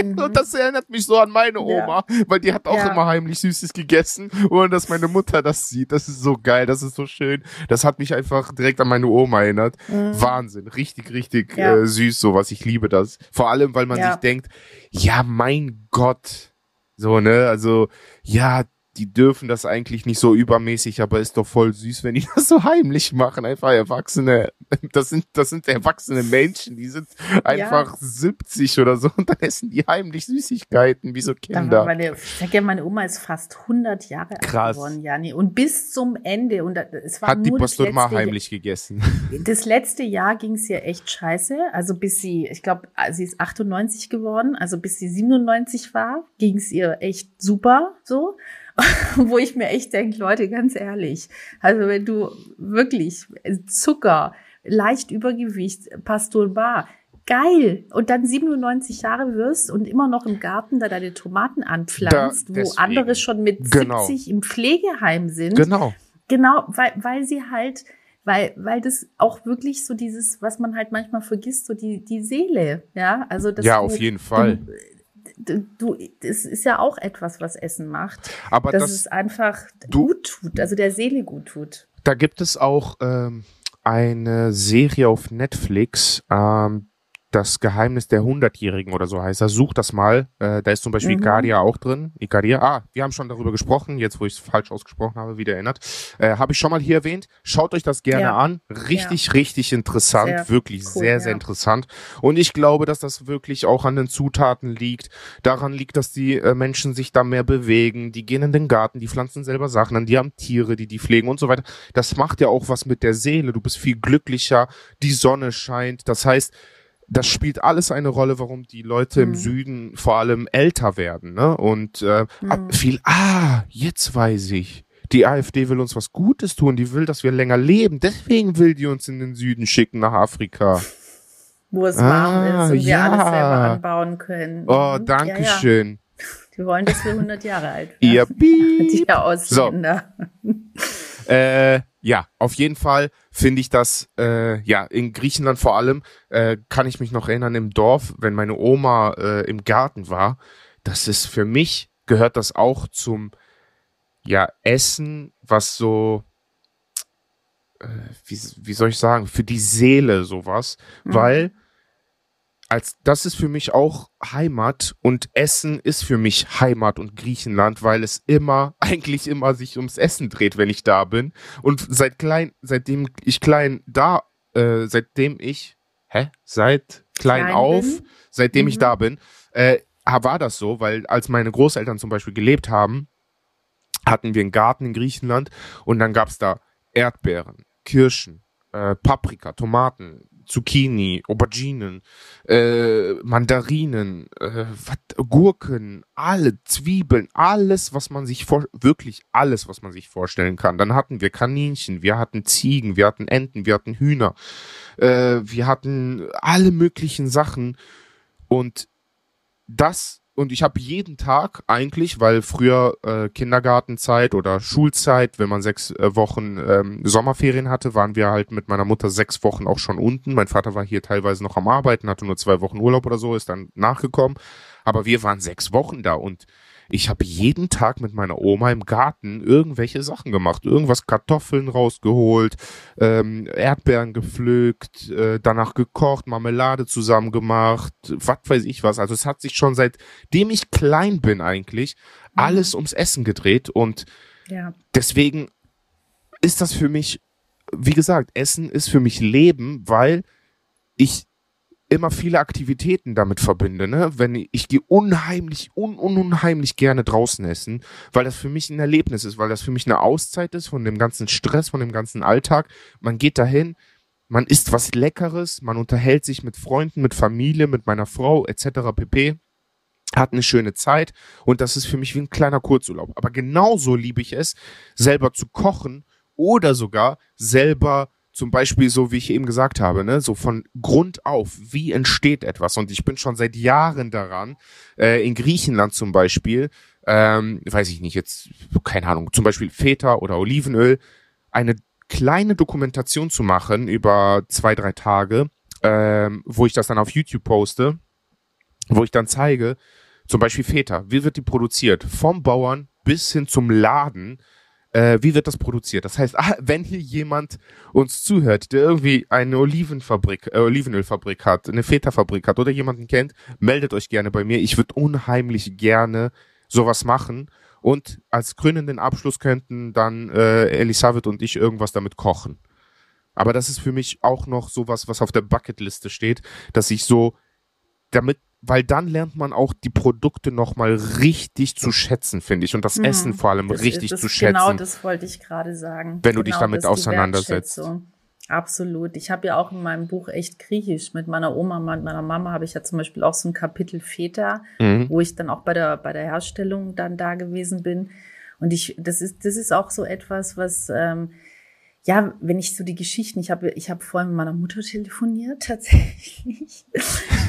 Mhm. und das erinnert mich so an meine Oma, ja. weil die hat auch ja. immer heimlich Süßes gegessen und dass meine Mutter das sieht. Das ist so geil, das ist so schön. Das hat mich einfach direkt an meine Oma erinnert. Mhm. Wahnsinn, richtig, richtig ja. äh, süß sowas. Ich liebe das. Vor allem, weil man sich denkt, ja, mein Gott, so, ne? Also, ja, die dürfen das eigentlich nicht so übermäßig, aber ist doch voll süß, wenn die das so heimlich machen. Einfach Erwachsene, das sind, das sind erwachsene Menschen, die sind einfach ja. 70 oder so und dann essen die heimlich Süßigkeiten, wie so Kinder. Meine, ich sag ja, meine Oma ist fast 100 Jahre alt geworden, Jani. Und bis zum Ende, und es war Hat nur die Pastor mal heimlich gegessen. Das letzte Jahr ging es ihr echt scheiße. Also bis sie, ich glaube, sie ist 98 geworden, also bis sie 97 war, ging es ihr echt super, so. wo ich mir echt denke, Leute, ganz ehrlich, also wenn du wirklich Zucker, leicht Übergewicht, Pasturbar, geil. Und dann 97 Jahre wirst und immer noch im Garten da deine Tomaten anpflanzt, da, wo andere schon mit genau. 70 im Pflegeheim sind. Genau. Genau, weil, weil sie halt, weil, weil das auch wirklich so dieses, was man halt manchmal vergisst, so die, die Seele, ja, also das. Ja, auf jeden Fall. Du, du, es ist ja auch etwas, was Essen macht. Aber dass das, es einfach du, gut tut, also der Seele gut tut. Da gibt es auch ähm, eine Serie auf Netflix, ähm, das Geheimnis der Hundertjährigen oder so heißt er. Such das mal. Äh, da ist zum Beispiel mhm. Ikaria auch drin. Ikaria, ah, wir haben schon darüber gesprochen, jetzt wo ich es falsch ausgesprochen habe, wieder erinnert. Äh, habe ich schon mal hier erwähnt. Schaut euch das gerne ja. an. Richtig, ja. richtig interessant. Sehr wirklich cool, sehr, sehr ja. interessant. Und ich glaube, dass das wirklich auch an den Zutaten liegt. Daran liegt, dass die äh, Menschen sich da mehr bewegen. Die gehen in den Garten, die pflanzen selber Sachen an, die haben Tiere, die die pflegen und so weiter. Das macht ja auch was mit der Seele. Du bist viel glücklicher. Die Sonne scheint. Das heißt, das spielt alles eine Rolle, warum die Leute mhm. im Süden vor allem älter werden. Ne? Und äh, mhm. viel, ah, jetzt weiß ich. Die AfD will uns was Gutes tun, die will, dass wir länger leben. Deswegen will die uns in den Süden schicken nach Afrika. Wo es ah, warm ist und ja. wir alles selber anbauen können. Oh, danke ja, ja. schön. Die wollen, dass wir 100 Jahre alt werden. Ihr Piep. Die Ausländer. So. Äh, ja, auf jeden Fall finde ich das, äh, ja, in Griechenland vor allem, äh, kann ich mich noch erinnern, im Dorf, wenn meine Oma äh, im Garten war, das ist für mich, gehört das auch zum, ja, Essen, was so, äh, wie, wie soll ich sagen, für die Seele sowas, mhm. weil als das ist für mich auch Heimat und Essen ist für mich Heimat und Griechenland, weil es immer eigentlich immer sich ums Essen dreht, wenn ich da bin und seit klein seitdem ich klein da äh, seitdem ich hä seit klein, klein auf bin? seitdem mhm. ich da bin äh, war das so, weil als meine Großeltern zum Beispiel gelebt haben, hatten wir einen Garten in Griechenland und dann gab's da Erdbeeren, Kirschen, äh, Paprika, Tomaten, Zucchini, Auberginen, äh, Mandarinen, äh, wat, Gurken, alle Zwiebeln, alles, was man sich vor, wirklich alles, was man sich vorstellen kann. Dann hatten wir Kaninchen, wir hatten Ziegen, wir hatten Enten, wir hatten Hühner, äh, wir hatten alle möglichen Sachen und das und ich habe jeden Tag eigentlich, weil früher äh, Kindergartenzeit oder Schulzeit, wenn man sechs äh, Wochen ähm, Sommerferien hatte, waren wir halt mit meiner Mutter sechs Wochen auch schon unten. Mein Vater war hier teilweise noch am Arbeiten, hatte nur zwei Wochen Urlaub oder so, ist dann nachgekommen. Aber wir waren sechs Wochen da und ich habe jeden Tag mit meiner Oma im Garten irgendwelche Sachen gemacht. Irgendwas Kartoffeln rausgeholt, ähm, Erdbeeren gepflückt, äh, danach gekocht, Marmelade zusammen gemacht, was weiß ich was. Also es hat sich schon seitdem ich klein bin eigentlich mhm. alles ums Essen gedreht und ja. deswegen ist das für mich, wie gesagt, Essen ist für mich Leben, weil ich immer viele Aktivitäten damit verbinde. Ne? Wenn ich, gehe unheimlich, un, un, unheimlich gerne draußen essen, weil das für mich ein Erlebnis ist, weil das für mich eine Auszeit ist von dem ganzen Stress, von dem ganzen Alltag. Man geht dahin, man isst was Leckeres, man unterhält sich mit Freunden, mit Familie, mit meiner Frau etc. pp. Hat eine schöne Zeit und das ist für mich wie ein kleiner Kurzurlaub. Aber genauso liebe ich es, selber zu kochen oder sogar selber zum Beispiel so, wie ich eben gesagt habe, ne, so von Grund auf, wie entsteht etwas? Und ich bin schon seit Jahren daran, äh, in Griechenland zum Beispiel, ähm, weiß ich nicht, jetzt, keine Ahnung, zum Beispiel Feta oder Olivenöl, eine kleine Dokumentation zu machen über zwei, drei Tage, ähm, wo ich das dann auf YouTube poste, wo ich dann zeige, zum Beispiel Feta, wie wird die produziert? Vom Bauern bis hin zum Laden, äh, wie wird das produziert? Das heißt, ah, wenn hier jemand uns zuhört, der irgendwie eine Olivenfabrik, äh, Olivenölfabrik hat, eine Feta-Fabrik hat oder jemanden kennt, meldet euch gerne bei mir. Ich würde unheimlich gerne sowas machen. Und als krönenden Abschluss könnten dann äh, Elisabeth und ich irgendwas damit kochen. Aber das ist für mich auch noch sowas, was auf der Bucketliste steht, dass ich so damit weil dann lernt man auch die Produkte nochmal richtig zu schätzen, finde ich. Und das mhm. Essen vor allem das richtig ist, zu schätzen. Genau, das wollte ich gerade sagen. Wenn genau, du dich genau, damit auseinandersetzt. Absolut. Ich habe ja auch in meinem Buch echt Griechisch mit meiner Oma, mit meiner Mama habe ich ja zum Beispiel auch so ein Kapitel Feta, mhm. wo ich dann auch bei der bei der Herstellung dann da gewesen bin. Und ich, das ist das ist auch so etwas, was ähm, ja, wenn ich so die Geschichten, ich habe ich habe vorhin mit meiner Mutter telefoniert tatsächlich.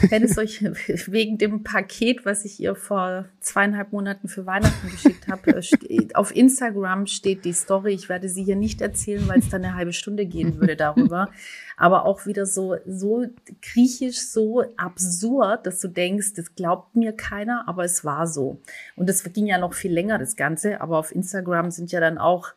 wenn es euch wegen dem Paket, was ich ihr vor zweieinhalb Monaten für Weihnachten geschickt habe, äh, auf Instagram steht die Story. Ich werde sie hier nicht erzählen, weil es dann eine halbe Stunde gehen würde darüber. Aber auch wieder so so griechisch, so absurd, dass du denkst, das glaubt mir keiner, aber es war so. Und es ging ja noch viel länger das Ganze. Aber auf Instagram sind ja dann auch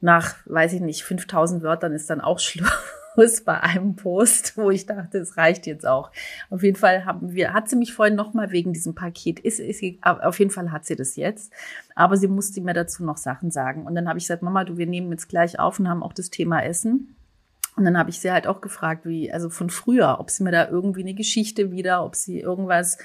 nach, weiß ich nicht, 5000 Wörtern ist dann auch Schluss bei einem Post, wo ich dachte, es reicht jetzt auch. Auf jeden Fall haben wir, hat sie mich vorhin nochmal wegen diesem Paket, ist, ist, auf jeden Fall hat sie das jetzt. Aber sie musste mir dazu noch Sachen sagen. Und dann habe ich gesagt, Mama, du, wir nehmen jetzt gleich auf und haben auch das Thema Essen. Und dann habe ich sie halt auch gefragt, wie, also von früher, ob sie mir da irgendwie eine Geschichte wieder, ob sie irgendwas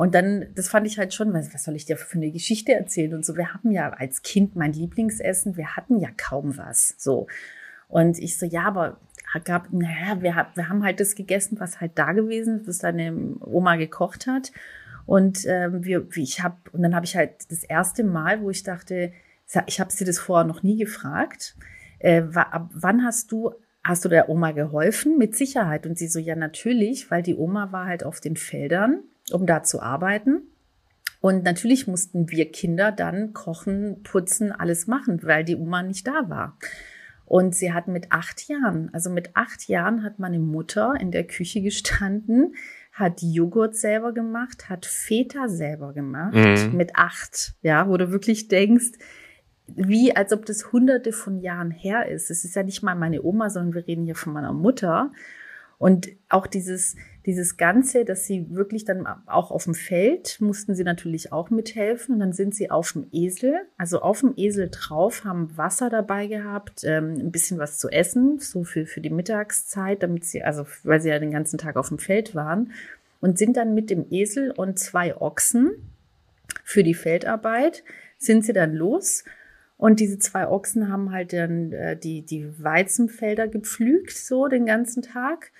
und dann, das fand ich halt schon, was, was soll ich dir für eine Geschichte erzählen und so. Wir haben ja als Kind mein Lieblingsessen, wir hatten ja kaum was, so. Und ich so, ja, aber gab, naja, wir, wir haben halt das gegessen, was halt da gewesen, was deine Oma gekocht hat. Und ähm, wir, ich habe, und dann habe ich halt das erste Mal, wo ich dachte, ich habe sie das vorher noch nie gefragt, äh, wann hast du Hast du der Oma geholfen? Mit Sicherheit. Und sie so, ja, natürlich, weil die Oma war halt auf den Feldern um da zu arbeiten. Und natürlich mussten wir Kinder dann kochen, putzen, alles machen, weil die Oma nicht da war. Und sie hat mit acht Jahren, also mit acht Jahren hat meine Mutter in der Küche gestanden, hat Joghurt selber gemacht, hat Feta selber gemacht, mhm. mit acht, ja, wo du wirklich denkst, wie als ob das hunderte von Jahren her ist. Es ist ja nicht mal meine Oma, sondern wir reden hier von meiner Mutter. Und auch dieses, dieses Ganze, dass sie wirklich dann auch auf dem Feld mussten sie natürlich auch mithelfen. Und dann sind sie auf dem Esel, also auf dem Esel drauf, haben Wasser dabei gehabt, ähm, ein bisschen was zu essen, so für, für die Mittagszeit, damit sie, also weil sie ja den ganzen Tag auf dem Feld waren. Und sind dann mit dem Esel und zwei Ochsen für die Feldarbeit, sind sie dann los und diese zwei Ochsen haben halt dann äh, die, die Weizenfelder gepflügt, so den ganzen Tag.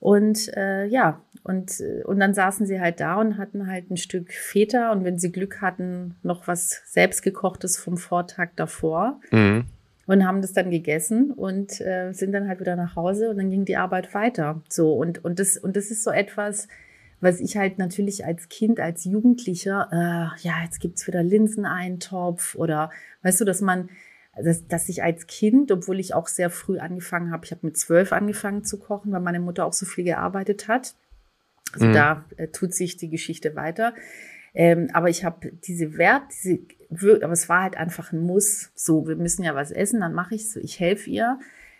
Und äh, ja, und, und dann saßen sie halt da und hatten halt ein Stück Feta und wenn sie Glück hatten, noch was selbstgekochtes vom Vortag davor. Mhm. Und haben das dann gegessen und äh, sind dann halt wieder nach Hause und dann ging die Arbeit weiter. So, und, und, das, und das ist so etwas, was ich halt natürlich als Kind, als Jugendlicher, äh, ja, jetzt gibt's wieder Linseneintopf oder weißt du, dass man, dass, dass ich als Kind, obwohl ich auch sehr früh angefangen habe, ich habe mit zwölf angefangen zu kochen, weil meine Mutter auch so viel gearbeitet hat. Also mhm. da äh, tut sich die Geschichte weiter. Ähm, aber ich habe diese Wert, diese, aber es war halt einfach ein Muss. So, wir müssen ja was essen, dann mache ich so, ich helfe ihr.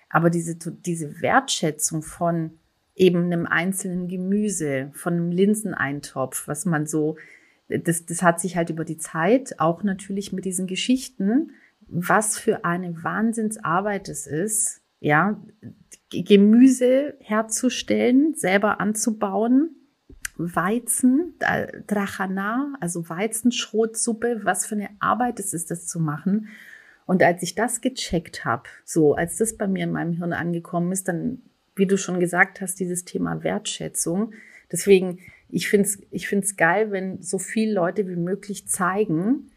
Aber diese, diese Wertschätzung von eben einem einzelnen Gemüse, von einem Linseneintopf, was man so, das, das hat sich halt über die Zeit, auch natürlich mit diesen Geschichten, was für eine Wahnsinnsarbeit es ist, ja, Gemüse herzustellen, selber anzubauen, Weizen, Drachana, also Weizenschrotsuppe, was für eine Arbeit es ist, das zu machen. Und als ich das gecheckt habe, so als das bei mir in meinem Hirn angekommen ist, dann, wie du schon gesagt hast, dieses Thema Wertschätzung. Deswegen, ich finde es ich find's geil, wenn so viele Leute wie möglich zeigen,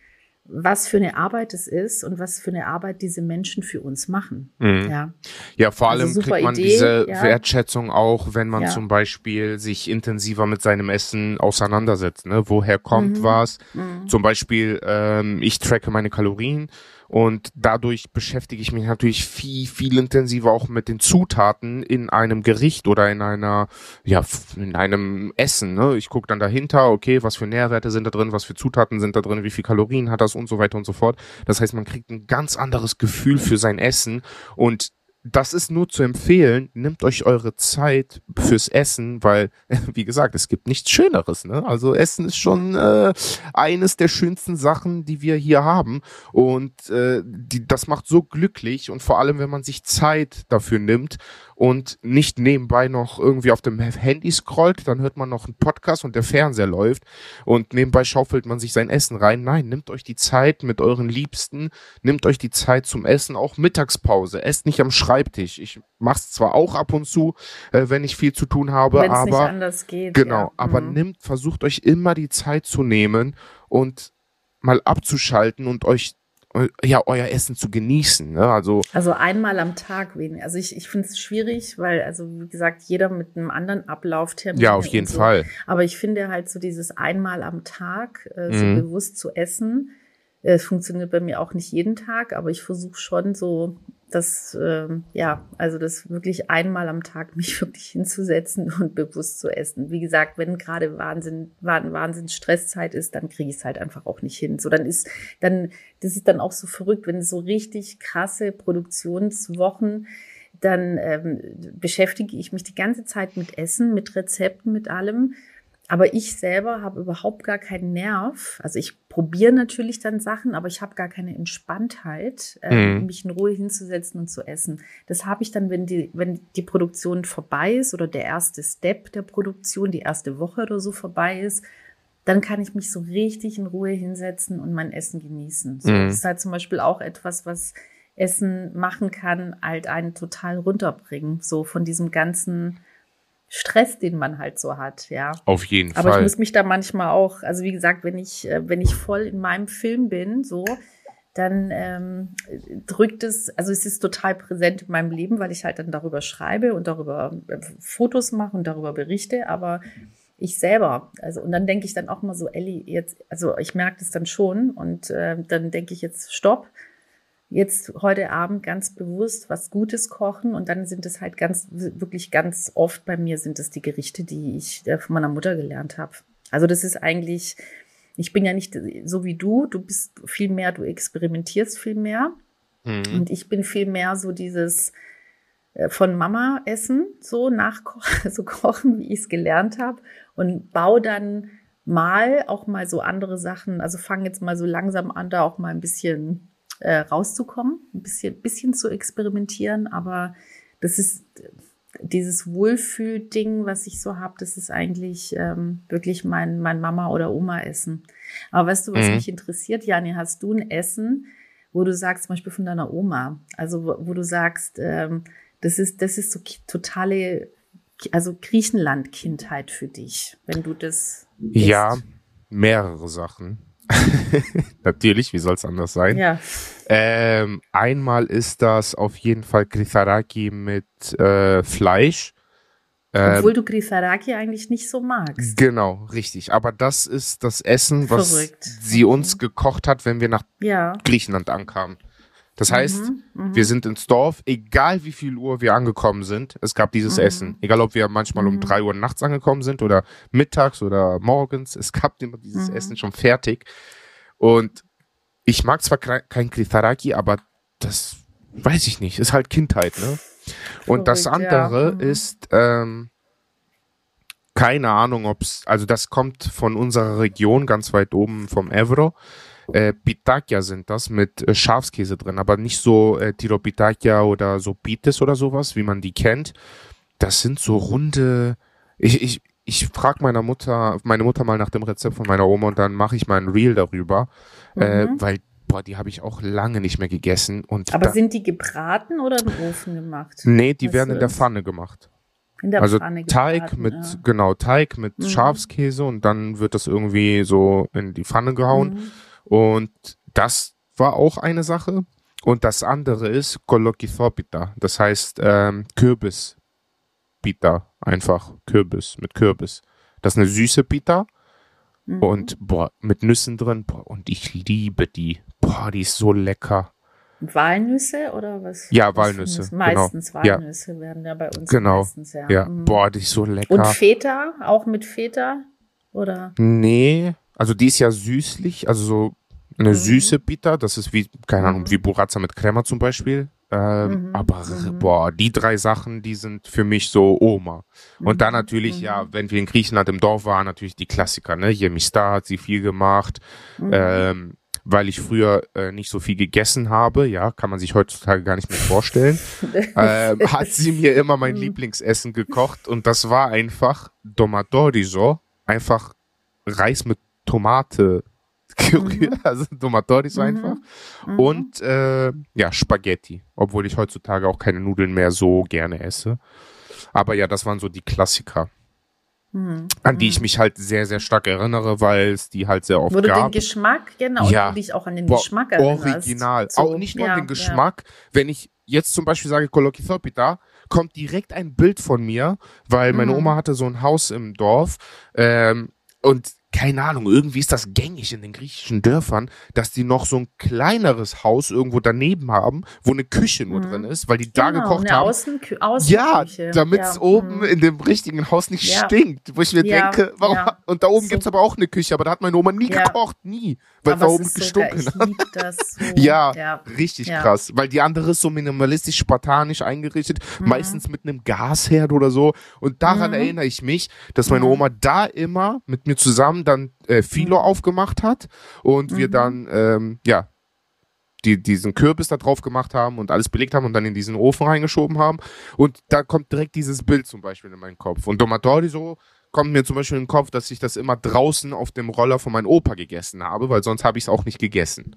was für eine Arbeit es ist und was für eine Arbeit diese Menschen für uns machen. Mhm. Ja. ja, vor allem also kriegt man Idee, diese ja. Wertschätzung auch, wenn man ja. zum Beispiel sich intensiver mit seinem Essen auseinandersetzt. Ne? Woher kommt mhm. was? Mhm. Zum Beispiel, ähm, ich tracke meine Kalorien und dadurch beschäftige ich mich natürlich viel, viel intensiver auch mit den Zutaten in einem Gericht oder in einer, ja, in einem Essen. Ne? Ich gucke dann dahinter, okay, was für Nährwerte sind da drin, was für Zutaten sind da drin, wie viel Kalorien hat das und so weiter und so fort. Das heißt, man kriegt ein ganz anderes Gefühl für sein Essen und das ist nur zu empfehlen. Nehmt euch eure Zeit fürs Essen, weil, wie gesagt, es gibt nichts Schöneres. Ne? Also Essen ist schon äh, eines der schönsten Sachen, die wir hier haben. Und äh, die, das macht so glücklich und vor allem, wenn man sich Zeit dafür nimmt und nicht nebenbei noch irgendwie auf dem Handy scrollt, dann hört man noch einen Podcast und der Fernseher läuft und nebenbei schaufelt man sich sein Essen rein. Nein, nimmt euch die Zeit mit euren Liebsten, nimmt euch die Zeit zum Essen, auch Mittagspause. Esst nicht am Schreibtisch. Ich mach's zwar auch ab und zu, äh, wenn ich viel zu tun habe, Wenn's aber nicht anders geht. Genau, ja. aber mhm. nimmt, versucht euch immer die Zeit zu nehmen und mal abzuschalten und euch ja, euer Essen zu genießen. Ne? Also, also einmal am Tag weniger. Also ich, ich finde es schwierig, weil, also wie gesagt, jeder mit einem anderen Ablauftermin. Ja, auf jeden so. Fall. Aber ich finde halt so dieses einmal am Tag äh, so mhm. bewusst zu essen, es äh, funktioniert bei mir auch nicht jeden Tag, aber ich versuche schon so das, ähm, ja, also das wirklich einmal am Tag mich wirklich hinzusetzen und bewusst zu essen. Wie gesagt, wenn gerade Wahnsinn, Wahnsinn Stresszeit ist, dann kriege ich es halt einfach auch nicht hin. So, dann ist, dann, das ist dann auch so verrückt, wenn so richtig krasse Produktionswochen, dann ähm, beschäftige ich mich die ganze Zeit mit Essen, mit Rezepten, mit allem. Aber ich selber habe überhaupt gar keinen Nerv. Also ich probiere natürlich dann Sachen, aber ich habe gar keine Entspanntheit, äh, mhm. mich in Ruhe hinzusetzen und zu essen. Das habe ich dann, wenn die, wenn die Produktion vorbei ist oder der erste Step der Produktion, die erste Woche oder so vorbei ist, dann kann ich mich so richtig in Ruhe hinsetzen und mein Essen genießen. So, mhm. Das ist halt zum Beispiel auch etwas, was Essen machen kann, halt einen total runterbringen. So von diesem ganzen Stress, den man halt so hat, ja. Auf jeden Aber Fall. Aber ich muss mich da manchmal auch, also wie gesagt, wenn ich, äh, wenn ich voll in meinem Film bin, so, dann ähm, drückt es, also es ist total präsent in meinem Leben, weil ich halt dann darüber schreibe und darüber äh, Fotos mache und darüber berichte, aber ich selber, also und dann denke ich dann auch mal so, Elli, jetzt, also ich merke das dann schon und äh, dann denke ich jetzt, stopp, jetzt heute Abend ganz bewusst was Gutes kochen und dann sind es halt ganz, wirklich ganz oft bei mir sind es die Gerichte, die ich äh, von meiner Mutter gelernt habe. Also das ist eigentlich, ich bin ja nicht so wie du, du bist viel mehr, du experimentierst viel mehr. Mhm. Und ich bin viel mehr so dieses äh, von Mama essen, so nachkochen, so kochen, wie ich es gelernt habe und baue dann mal auch mal so andere Sachen, also fange jetzt mal so langsam an, da auch mal ein bisschen äh, rauszukommen, ein bisschen, bisschen zu experimentieren, aber das ist dieses Wohlfühlding, was ich so habe, das ist eigentlich ähm, wirklich mein, mein Mama- oder Oma-Essen. Aber weißt du, was mhm. mich interessiert, Jani, hast du ein Essen, wo du sagst, zum Beispiel von deiner Oma, also wo, wo du sagst, ähm, das ist, das ist so totale, also Griechenland-Kindheit für dich, wenn du das. Isst. Ja, mehrere Sachen. Natürlich, wie soll es anders sein? Ja. Ähm, einmal ist das auf jeden Fall Gritharaki mit äh, Fleisch. Ähm, Obwohl du Gritharaki eigentlich nicht so magst. Genau, richtig. Aber das ist das Essen, was Verrückt. sie uns gekocht hat, wenn wir nach ja. Griechenland ankamen. Das heißt, mhm, mhm, wir sind ins Dorf, egal wie viel Uhr wir angekommen sind, es gab dieses mhm. Essen. Egal, ob wir manchmal um mhm. drei Uhr nachts angekommen sind oder mittags oder morgens, es gab immer dieses mhm. Essen schon fertig. Und ich mag zwar kein Kritharaki, aber das weiß ich nicht, ist halt Kindheit, ne? Und das andere ja. Mhm. ist, ähm, keine Ahnung, ob's, also das kommt von unserer Region, ganz weit oben vom Evro äh, Pitakia sind das mit äh, Schafskäse drin, aber nicht so äh, Tiro Pitakia oder so Pites oder sowas, wie man die kennt. Das sind so runde. Ich, ich, ich frage meiner Mutter, meine Mutter mal nach dem Rezept von meiner Oma und dann mache ich mal ein Reel darüber, äh, mhm. äh, weil boah, die habe ich auch lange nicht mehr gegessen. Und aber sind die gebraten oder im Ofen gemacht? Nee, die Was werden in der Pfanne gemacht. In der also Pfanne Teig gebraten, mit, ja. genau, Teig mit mhm. Schafskäse und dann wird das irgendwie so in die Pfanne gehauen. Mhm. Und das war auch eine Sache. Und das andere ist Kolokithopita, das heißt ähm, Kürbis. Pita, einfach Kürbis mit Kürbis. Das ist eine süße Pita. Mhm. Und boah, mit Nüssen drin. Boah, und ich liebe die. Boah, die ist so lecker. Walnüsse oder was? Ja, Walnüsse. Genau. Meistens Walnüsse ja. werden ja bei uns genau. meistens, ja. ja. Mhm. Boah, die ist so lecker. Und Feta, auch mit Feta? Oder? Nee, also die ist ja süßlich, also so eine mhm. süße Pita, das ist wie, keine Ahnung, mhm. wie Burraza mit Crema zum Beispiel. Ähm, mhm. Aber mhm. boah, die drei Sachen, die sind für mich so Oma. Und dann mhm. natürlich, ja, wenn wir in Griechenland im Dorf waren, natürlich die Klassiker, ne? Yemista hat sie viel gemacht. Ähm, weil ich früher äh, nicht so viel gegessen habe, ja, kann man sich heutzutage gar nicht mehr vorstellen, ähm, hat sie mir immer mein Lieblingsessen gekocht und das war einfach Domatoriso, einfach Reis mit Tomate gerührt, mhm. also Tomatoris mhm. einfach. Mhm. Und äh, ja, Spaghetti, obwohl ich heutzutage auch keine Nudeln mehr so gerne esse. Aber ja, das waren so die Klassiker. Mhm. An die ich mhm. mich halt sehr, sehr stark erinnere, weil es die halt sehr oft Wo gab. du den Geschmack, genau, ja. und dich auch an den Boah, Geschmack erinnerst. Original. So, auch nicht nur ja, den Geschmack. Ja. Wenn ich jetzt zum Beispiel sage Kolokithopita, kommt direkt ein Bild von mir, weil meine mhm. Oma hatte so ein Haus im Dorf ähm, und keine Ahnung, irgendwie ist das gängig in den griechischen Dörfern, dass die noch so ein kleineres Haus irgendwo daneben haben, wo eine Küche nur mhm. drin ist, weil die genau, da gekocht haben. Außenkü Außenküche. Ja, damit es ja. oben mhm. in dem richtigen Haus nicht ja. stinkt. Wo ich mir ja. denke, warum? Und da oben so. gibt's aber auch eine Küche, aber da hat meine Oma nie gekocht, nie. Weil aber da oben gestunken hat. So. ja, richtig krass. Weil die andere ist so minimalistisch, spartanisch eingerichtet, mhm. meistens mit einem Gasherd oder so. Und daran mhm. erinnere ich mich, dass meine mhm. Oma da immer mit mir zusammen dann äh, Philo mhm. aufgemacht hat und mhm. wir dann, ähm, ja, die, diesen Kürbis da drauf gemacht haben und alles belegt haben und dann in diesen Ofen reingeschoben haben. Und da kommt direkt dieses Bild zum Beispiel in meinen Kopf. Und Domatori so kommt mir zum Beispiel in den Kopf, dass ich das immer draußen auf dem Roller von meinem Opa gegessen habe, weil sonst habe ich es auch nicht gegessen.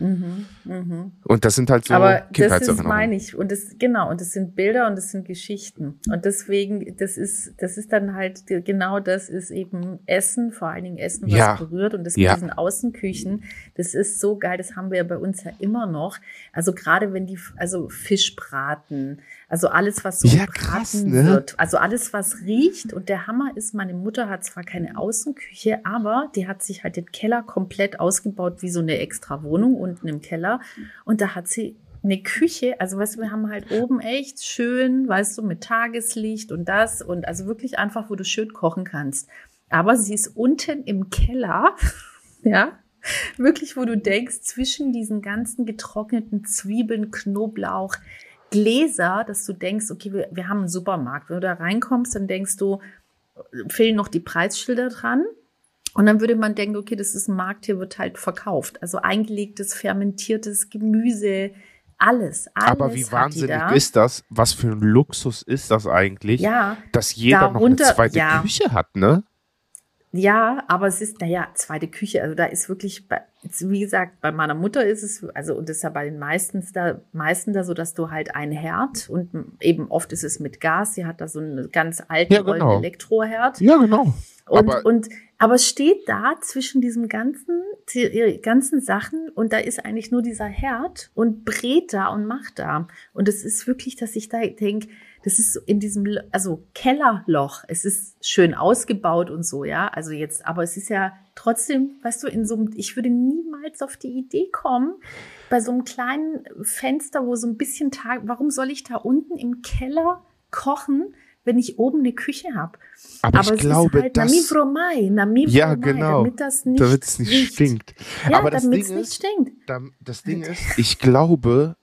Mhm, mh. Und das sind halt so Aber das ist, meine ich. Und das, genau, und das sind Bilder und das sind Geschichten. Und deswegen, das ist, das ist dann halt, genau das ist eben Essen, vor allen Dingen Essen, was ja. berührt. Und das mit diesen Außenküchen, das ist so geil, das haben wir ja bei uns ja immer noch. Also gerade wenn die, also Fischbraten, also alles, was so ja, krass, ne? wird, also alles, was riecht. Und der Hammer ist, meine Mutter hat zwar keine Außenküche, aber die hat sich halt den Keller komplett ausgebaut wie so eine extra Wohnung unten im Keller. Und da hat sie eine Küche, also weißt du, wir haben halt oben echt schön, weißt du, mit Tageslicht und das und also wirklich einfach, wo du schön kochen kannst. aber sie ist unten im Keller, ja, wirklich, wo du denkst, zwischen diesen ganzen getrockneten Zwiebeln, Knoblauch, Gläser, dass du denkst, okay, wir, wir haben einen Supermarkt. Wenn du da reinkommst, dann denkst du, fehlen noch die Preisschilder dran. Und dann würde man denken, okay, das ist ein Markt, hier wird halt verkauft. Also eingelegtes, fermentiertes Gemüse, alles, alles. Aber wie wahnsinnig da. ist das? Was für ein Luxus ist das eigentlich? Ja. Dass jeder darunter, noch eine zweite ja, Küche hat, ne? Ja, aber es ist, naja, zweite Küche. Also da ist wirklich, wie gesagt, bei meiner Mutter ist es, also und das ist ja bei den meisten da, meisten da so, dass du halt einen Herd und eben oft ist es mit Gas. Sie hat da so einen ganz alten ja, genau. Elektroherd. Ja, genau. Und, aber, und, aber es steht da zwischen diesem ganzen, die ganzen Sachen und da ist eigentlich nur dieser Herd und brät da und macht da. Und es ist wirklich, dass ich da denke, das ist in diesem, also Kellerloch. Es ist schön ausgebaut und so, ja. Also jetzt, aber es ist ja trotzdem, weißt du, in so einem, ich würde niemals auf die Idee kommen, bei so einem kleinen Fenster, wo so ein bisschen Tag, warum soll ich da unten im Keller kochen? wenn ich oben eine Küche habe. Aber, Aber ich glaube, halt das... Nami Nami ja, genau, damit das nicht, damit es nicht riecht. stinkt. Ja, Aber damit es nicht stinkt. Das Ding ist, ich glaube,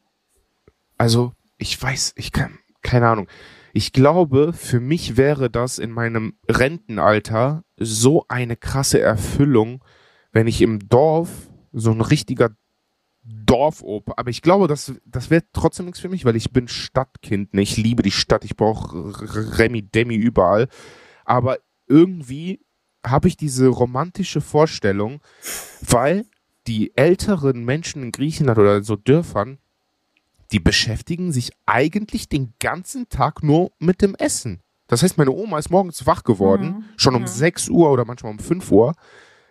also ich weiß, ich kann, keine Ahnung. Ich glaube, für mich wäre das in meinem Rentenalter so eine krasse Erfüllung, wenn ich im Dorf so ein richtiger Dorfoper. Aber ich glaube, das, das wäre trotzdem nichts für mich, weil ich bin Stadtkind. Ne? Ich liebe die Stadt. Ich brauche Remi Demi überall. Aber irgendwie habe ich diese romantische Vorstellung, weil die älteren Menschen in Griechenland oder so Dörfern, die beschäftigen sich eigentlich den ganzen Tag nur mit dem Essen. Das heißt, meine Oma ist morgens wach geworden, mhm. schon um mhm. 6 Uhr oder manchmal um 5 Uhr,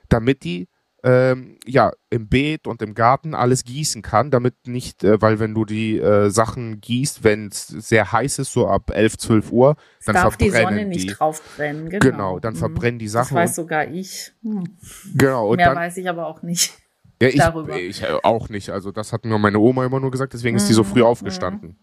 damit die ähm, ja, im Beet und im Garten alles gießen kann, damit nicht, äh, weil wenn du die äh, Sachen gießt, wenn es sehr heiß ist, so ab 11, 12 Uhr, es dann darf verbrennen die Sonne nicht die. drauf brennen. Genau, genau dann mhm. verbrennen die Sachen. Das weiß sogar ich. Hm. Genau. Und Mehr dann, weiß ich aber auch nicht. Ja, ich, darüber. ich äh, auch nicht. Also das hat mir meine Oma immer nur gesagt, deswegen ist die so mhm, früh mhm. aufgestanden.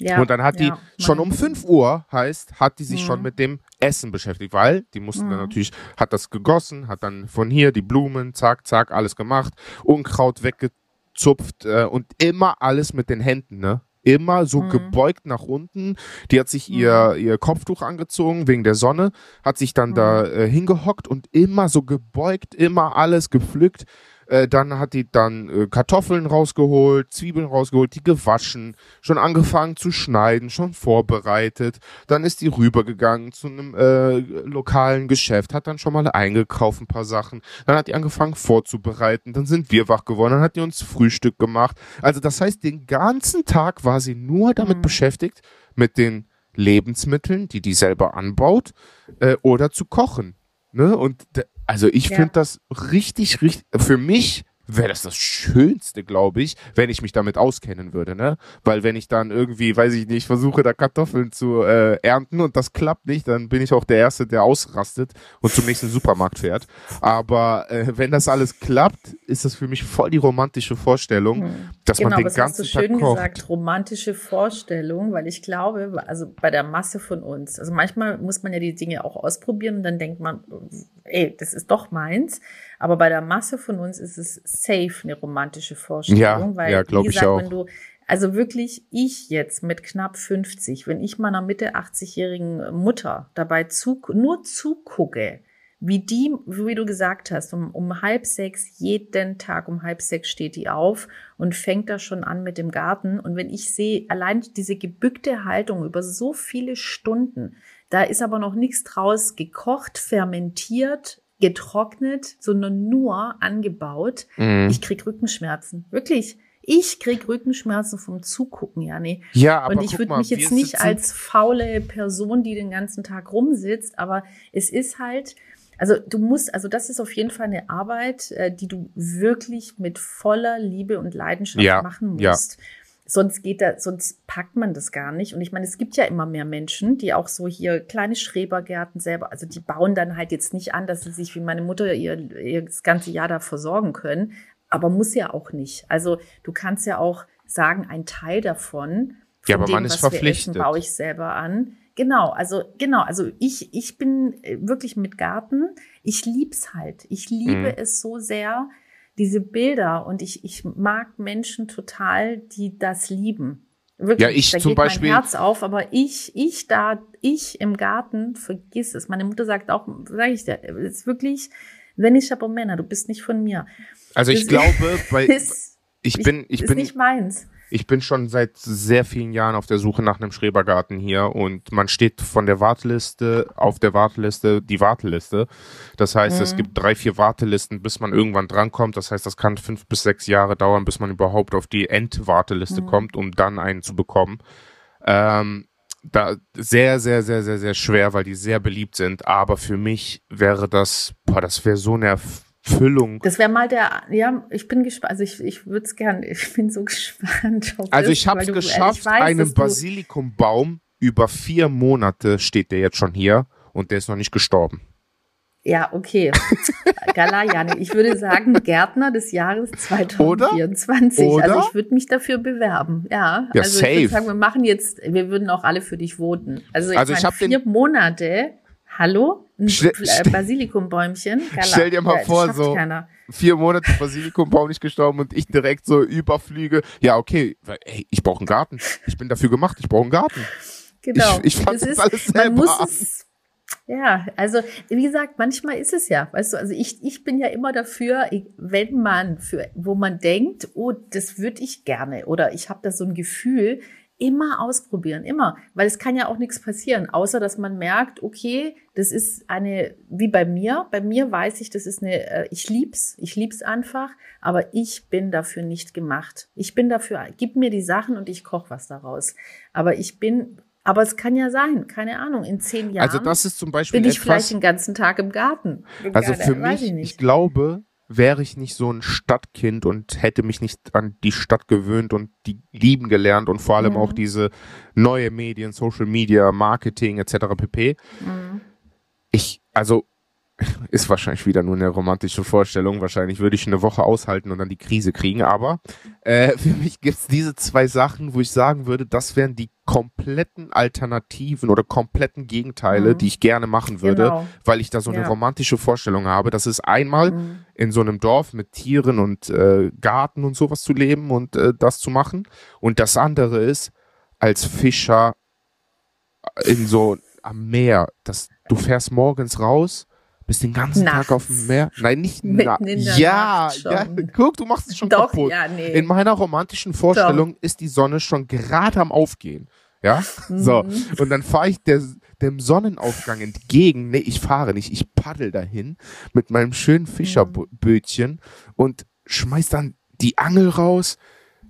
Ja, und dann hat die ja, schon um 5 Uhr, heißt, hat die sich mhm. schon mit dem Essen beschäftigt, weil die mussten mhm. dann natürlich, hat das gegossen, hat dann von hier die Blumen, zack, zack, alles gemacht, Unkraut weggezupft äh, und immer alles mit den Händen, ne? Immer so mhm. gebeugt nach unten. Die hat sich ihr, mhm. ihr Kopftuch angezogen wegen der Sonne, hat sich dann da äh, hingehockt und immer so gebeugt, immer alles gepflückt. Äh, dann hat die dann äh, Kartoffeln rausgeholt, Zwiebeln rausgeholt, die gewaschen, schon angefangen zu schneiden, schon vorbereitet. Dann ist die rübergegangen zu einem äh, lokalen Geschäft, hat dann schon mal eingekauft ein paar Sachen. Dann hat die angefangen vorzubereiten. Dann sind wir wach geworden. Dann hat die uns Frühstück gemacht. Also das heißt, den ganzen Tag war sie nur damit mhm. beschäftigt, mit den Lebensmitteln, die die selber anbaut, äh, oder zu kochen. Ne? Und also ich ja. finde das richtig, richtig, für mich wäre das das Schönste, glaube ich, wenn ich mich damit auskennen würde, ne? Weil wenn ich dann irgendwie, weiß ich nicht, versuche da Kartoffeln zu äh, ernten und das klappt nicht, dann bin ich auch der Erste, der ausrastet und zum nächsten Supermarkt fährt. Aber äh, wenn das alles klappt, ist das für mich voll die romantische Vorstellung, hm. dass genau, man den ganzen hast du schön Tag kocht. gesagt, romantische Vorstellung, weil ich glaube, also bei der Masse von uns, also manchmal muss man ja die Dinge auch ausprobieren und dann denkt man, ey, das ist doch meins. Aber bei der Masse von uns ist es safe eine romantische Vorstellung. Ja, weil, ja ich auch. Wenn du, also wirklich, ich jetzt mit knapp 50, wenn ich meiner Mitte 80-jährigen Mutter dabei zu, nur zugucke, wie die, wie du gesagt hast, um, um halb sechs, jeden Tag um halb sechs steht die auf und fängt da schon an mit dem Garten. Und wenn ich sehe, allein diese gebückte Haltung über so viele Stunden, da ist aber noch nichts draus gekocht, fermentiert, getrocknet, sondern nur angebaut. Mhm. Ich krieg Rückenschmerzen. Wirklich. Ich krieg Rückenschmerzen vom Zugucken, ja, nee. Ja, aber Und ich würde mich jetzt nicht als faule Person, die den ganzen Tag rumsitzt, aber es ist halt, also du musst, also das ist auf jeden Fall eine Arbeit, äh, die du wirklich mit voller Liebe und Leidenschaft ja, machen musst. Ja sonst geht da, sonst packt man das gar nicht. Und ich meine, es gibt ja immer mehr Menschen, die auch so hier kleine Schrebergärten selber, also die bauen dann halt jetzt nicht an, dass sie sich wie meine Mutter ihr, ihr das ganze Jahr da versorgen können. Aber muss ja auch nicht. Also du kannst ja auch sagen, ein Teil davon, von ja, aber dem, man ist was verpflichtet. wir essen, baue ich selber an. genau, also genau, also ich, ich bin äh, wirklich mit Garten, ich lieb's halt. Ich liebe mhm. es so sehr, diese Bilder und ich, ich mag Menschen total, die das lieben. Wirklich, ja, ich da zum geht Beispiel. mein Herz auf, aber ich, ich da, ich im Garten, vergiss es. Meine Mutter sagt auch, sage ich dir, ist wirklich, wenn ich Männer, du bist nicht von mir. Also ich das glaube, bei, ist, ich bin, ich ist bin, nicht meins. Ich bin schon seit sehr vielen Jahren auf der Suche nach einem Schrebergarten hier und man steht von der Warteliste auf der Warteliste die Warteliste. Das heißt, mhm. es gibt drei, vier Wartelisten, bis man irgendwann drankommt. Das heißt, das kann fünf bis sechs Jahre dauern, bis man überhaupt auf die Endwarteliste mhm. kommt, um dann einen zu bekommen. Ähm, da sehr, sehr, sehr, sehr, sehr schwer, weil die sehr beliebt sind. Aber für mich wäre das, boah, das wäre so eine Füllung. Das wäre mal der, ja, ich bin gespannt, also ich, ich würde es gern, ich bin so gespannt. also ich habe es geschafft, weiß, einen Basilikumbaum über vier Monate steht der jetzt schon hier und der ist noch nicht gestorben. Ja, okay. Galajane, ich würde sagen Gärtner des Jahres 2024. Oder? Also ich würde mich dafür bewerben. Ja, ja also safe. ich würde sagen, wir machen jetzt, wir würden auch alle für dich voten. Also ich, also ich meine, vier Monate Hallo? Ein Stell, äh, Basilikumbäumchen? Gala. Stell dir mal ja, vor, so keiner. vier Monate Basilikumbaum nicht gestorben und ich direkt so überflüge. Ja, okay, ey, ich brauche einen Garten. Ich bin dafür gemacht, ich brauche einen Garten. Genau. Ich, ich fand das, das alles selber man muss es, ja, also wie gesagt, manchmal ist es ja, weißt du, also ich, ich bin ja immer dafür, wenn man für, wo man denkt, oh, das würde ich gerne oder ich habe da so ein Gefühl, immer ausprobieren, immer, weil es kann ja auch nichts passieren, außer dass man merkt, okay, das ist eine, wie bei mir, bei mir weiß ich, das ist eine, äh, ich lieb's, ich lieb's einfach, aber ich bin dafür nicht gemacht. Ich bin dafür, gib mir die Sachen und ich koche was daraus. Aber ich bin, aber es kann ja sein, keine Ahnung, in zehn Jahren. Also das ist zum Beispiel bin ich etwas, vielleicht den ganzen Tag im Garten. Also für mich, ich, ich glaube, wäre ich nicht so ein Stadtkind und hätte mich nicht an die Stadt gewöhnt und die lieben gelernt und vor allem mhm. auch diese neue Medien, Social Media, Marketing etc. pp. Mhm. Ich, also ist wahrscheinlich wieder nur eine romantische Vorstellung. Wahrscheinlich würde ich eine Woche aushalten und dann die Krise kriegen. Aber äh, für mich gibt's diese zwei Sachen, wo ich sagen würde, das wären die kompletten Alternativen oder kompletten Gegenteile, mhm. die ich gerne machen würde, genau. weil ich da so eine ja. romantische Vorstellung habe. Das ist einmal mhm. in so einem Dorf mit Tieren und äh, Garten und sowas zu leben und äh, das zu machen. Und das andere ist, als Fischer in so am Meer, das, du fährst morgens raus bist den ganzen Nachts. Tag auf dem Meer? Nein, nicht nachts. Ja, ja, guck, du machst es schon Doch, kaputt. Ja, nee. In meiner romantischen Vorstellung Doch. ist die Sonne schon gerade am Aufgehen. Ja, mhm. so. Und dann fahre ich der, dem Sonnenaufgang entgegen. Nee, ich fahre nicht, ich paddel dahin mit meinem schönen Fischerbötchen mhm. und schmeiß dann die Angel raus,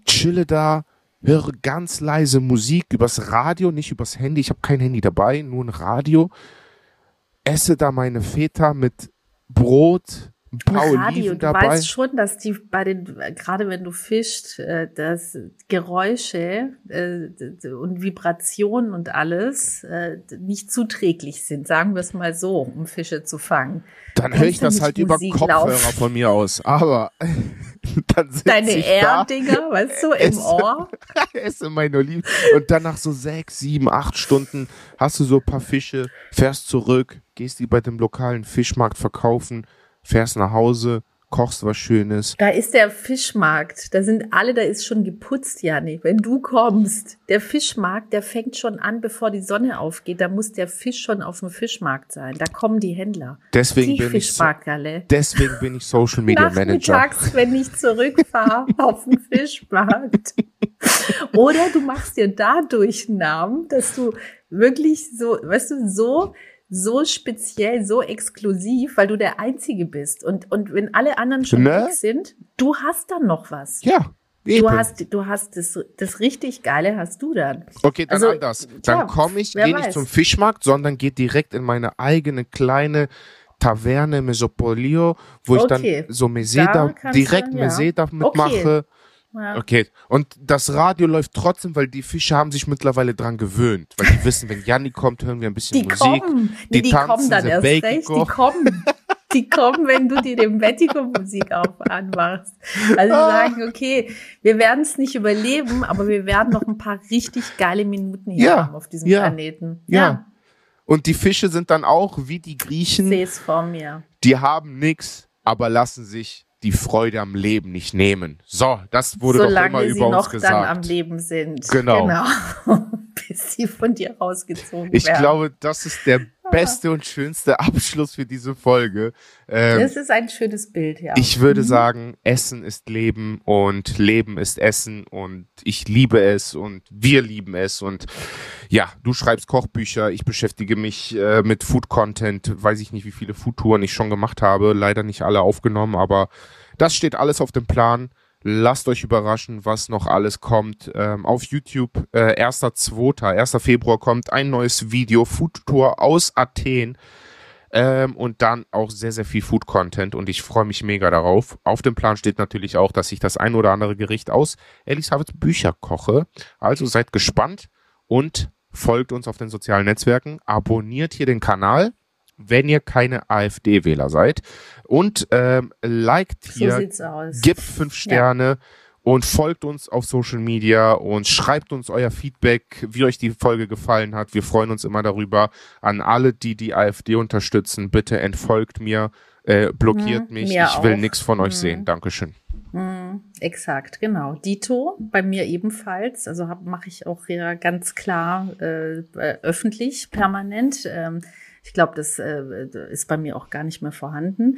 chille da, höre ganz leise Musik übers Radio, nicht übers Handy. Ich habe kein Handy dabei, nur ein Radio esse da meine Feta mit Brot, Radio, Oliven dabei. Du weißt schon, dass die bei den, gerade wenn du fischst, äh, dass Geräusche äh, und Vibrationen und alles äh, nicht zuträglich sind, sagen wir es mal so, um Fische zu fangen. Dann höre ich das halt Musik über Kopfhörer laufen. von mir aus. Aber dann sitze Deine ich Air-Dinger, weißt du, im esse, Ohr. esse meine Oliven. Und dann nach so sechs, sieben, acht Stunden hast du so ein paar Fische, fährst zurück, gehst die bei dem lokalen Fischmarkt verkaufen, fährst nach Hause, kochst was Schönes. Da ist der Fischmarkt. Da sind alle, da ist schon geputzt, Janik. Wenn du kommst, der Fischmarkt, der fängt schon an, bevor die Sonne aufgeht. Da muss der Fisch schon auf dem Fischmarkt sein. Da kommen die Händler. Deswegen die bin ich deswegen bin ich Social Media Manager. Nachmittags, wenn ich zurückfahre auf den Fischmarkt. Oder du machst dir dadurch einen Namen, dass du wirklich so, weißt du, so so speziell, so exklusiv, weil du der Einzige bist. Und, und wenn alle anderen schon ne? weg sind, du hast dann noch was. Ja. Eben. Du hast, du hast das, das richtig Geile hast du dann. Okay, dann also, anders. Dann komme ich, gehe nicht zum Fischmarkt, sondern gehe direkt in meine eigene kleine Taverne Mesopolio, wo okay. ich dann so Meseda, direkt dann, ja. Meseda mitmache. Okay. Ja. Okay, und das Radio läuft trotzdem, weil die Fische haben sich mittlerweile dran gewöhnt. Weil die wissen, wenn Janni kommt, hören wir ein bisschen die Musik. Kommen. Die, die, die kommen dann erst recht, die kommen. die kommen, wenn du dir den Bettico-Musik auf anmachst. Also ah. sagen, okay, wir werden es nicht überleben, aber wir werden noch ein paar richtig geile Minuten hier ja, haben auf diesem ja, Planeten. Ja. ja. Und die Fische sind dann auch wie die Griechen. Ich sehe es vor mir. Die haben nichts, aber lassen sich die Freude am Leben nicht nehmen. So, das wurde Solange doch immer über uns gesagt. Solange sie noch dann am Leben sind. Genau. genau. Bis sie von dir rausgezogen ich werden. Ich glaube, das ist der beste und schönste Abschluss für diese Folge. Ähm, das ist ein schönes Bild, ja. Ich würde mhm. sagen, Essen ist Leben und Leben ist Essen und ich liebe es und wir lieben es und ja, du schreibst Kochbücher, ich beschäftige mich äh, mit Food Content, weiß ich nicht, wie viele Foodtouren ich schon gemacht habe, leider nicht alle aufgenommen, aber das steht alles auf dem Plan. Lasst euch überraschen, was noch alles kommt. Ähm, auf YouTube, äh, 1.2., 1. Februar kommt ein neues Video, Food Tour aus Athen. Ähm, und dann auch sehr, sehr viel Food-Content und ich freue mich mega darauf. Auf dem Plan steht natürlich auch, dass ich das ein oder andere Gericht aus Elisabeths Bücher koche. Also seid gespannt und folgt uns auf den sozialen Netzwerken, abonniert hier den Kanal wenn ihr keine AfD-Wähler seid. Und ähm, liked hier, so gibt fünf Sterne ja. und folgt uns auf Social Media und schreibt uns euer Feedback, wie euch die Folge gefallen hat. Wir freuen uns immer darüber. An alle, die die AfD unterstützen, bitte entfolgt mir, äh, blockiert hm, mich. Ich will nichts von euch hm. sehen. Dankeschön. Mm, exakt, genau. Dito, bei mir ebenfalls. Also mache ich auch ganz klar äh, äh, öffentlich, permanent. Ähm, ich glaube, das äh, ist bei mir auch gar nicht mehr vorhanden.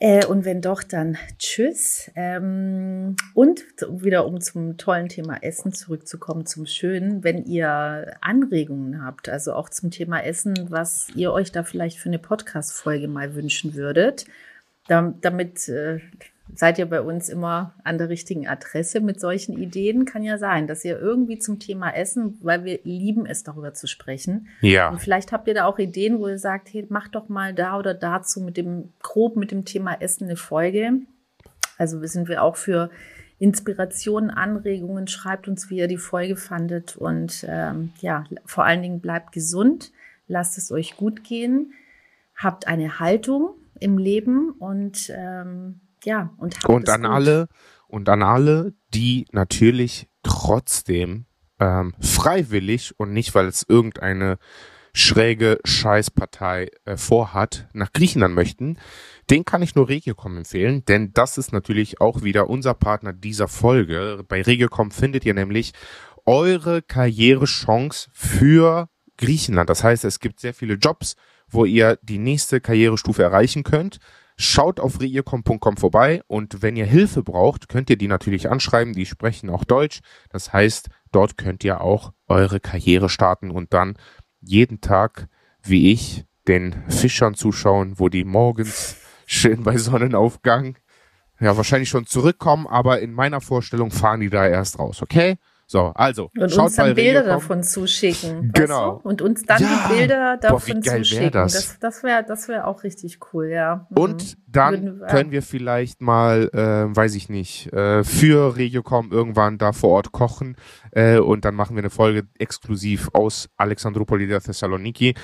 Äh, und wenn doch, dann tschüss. Ähm, und wieder um zum tollen Thema Essen zurückzukommen, zum Schönen, wenn ihr Anregungen habt, also auch zum Thema Essen, was ihr euch da vielleicht für eine Podcast-Folge mal wünschen würdet, damit äh, seid ihr bei uns immer an der richtigen Adresse mit solchen Ideen. Kann ja sein, dass ihr irgendwie zum Thema Essen, weil wir lieben es, darüber zu sprechen. Ja. Und vielleicht habt ihr da auch Ideen, wo ihr sagt, hey, macht doch mal da oder dazu mit dem, grob mit dem Thema Essen eine Folge. Also sind wir auch für Inspirationen, Anregungen. Schreibt uns, wie ihr die Folge fandet. Und ähm, ja, vor allen Dingen bleibt gesund. Lasst es euch gut gehen. Habt eine Haltung im Leben und ähm, ja, und und an alle und an alle, die natürlich trotzdem ähm, freiwillig und nicht, weil es irgendeine schräge Scheißpartei äh, vorhat, nach Griechenland möchten, den kann ich nur Regiocom empfehlen, denn das ist natürlich auch wieder unser Partner dieser Folge. Bei Regiocom findet ihr nämlich eure Karrierechance für Griechenland. Das heißt, es gibt sehr viele Jobs, wo ihr die nächste Karrierestufe erreichen könnt. Schaut auf reircom.com vorbei und wenn ihr Hilfe braucht, könnt ihr die natürlich anschreiben. Die sprechen auch Deutsch. Das heißt, dort könnt ihr auch eure Karriere starten und dann jeden Tag, wie ich, den Fischern zuschauen, wo die morgens schön bei Sonnenaufgang ja wahrscheinlich schon zurückkommen, aber in meiner Vorstellung fahren die da erst raus, okay? So, also. Und schaut uns dann Bilder davon zuschicken. Genau. Und uns dann ja. die Bilder davon Boah, zuschicken. Das, das, das wäre das wär auch richtig cool, ja. Mhm. Und dann wir, können wir vielleicht mal, äh, weiß ich nicht, äh, für Regiocom irgendwann da vor Ort kochen. Äh, und dann machen wir eine Folge exklusiv aus Alexandroupoli der Thessaloniki.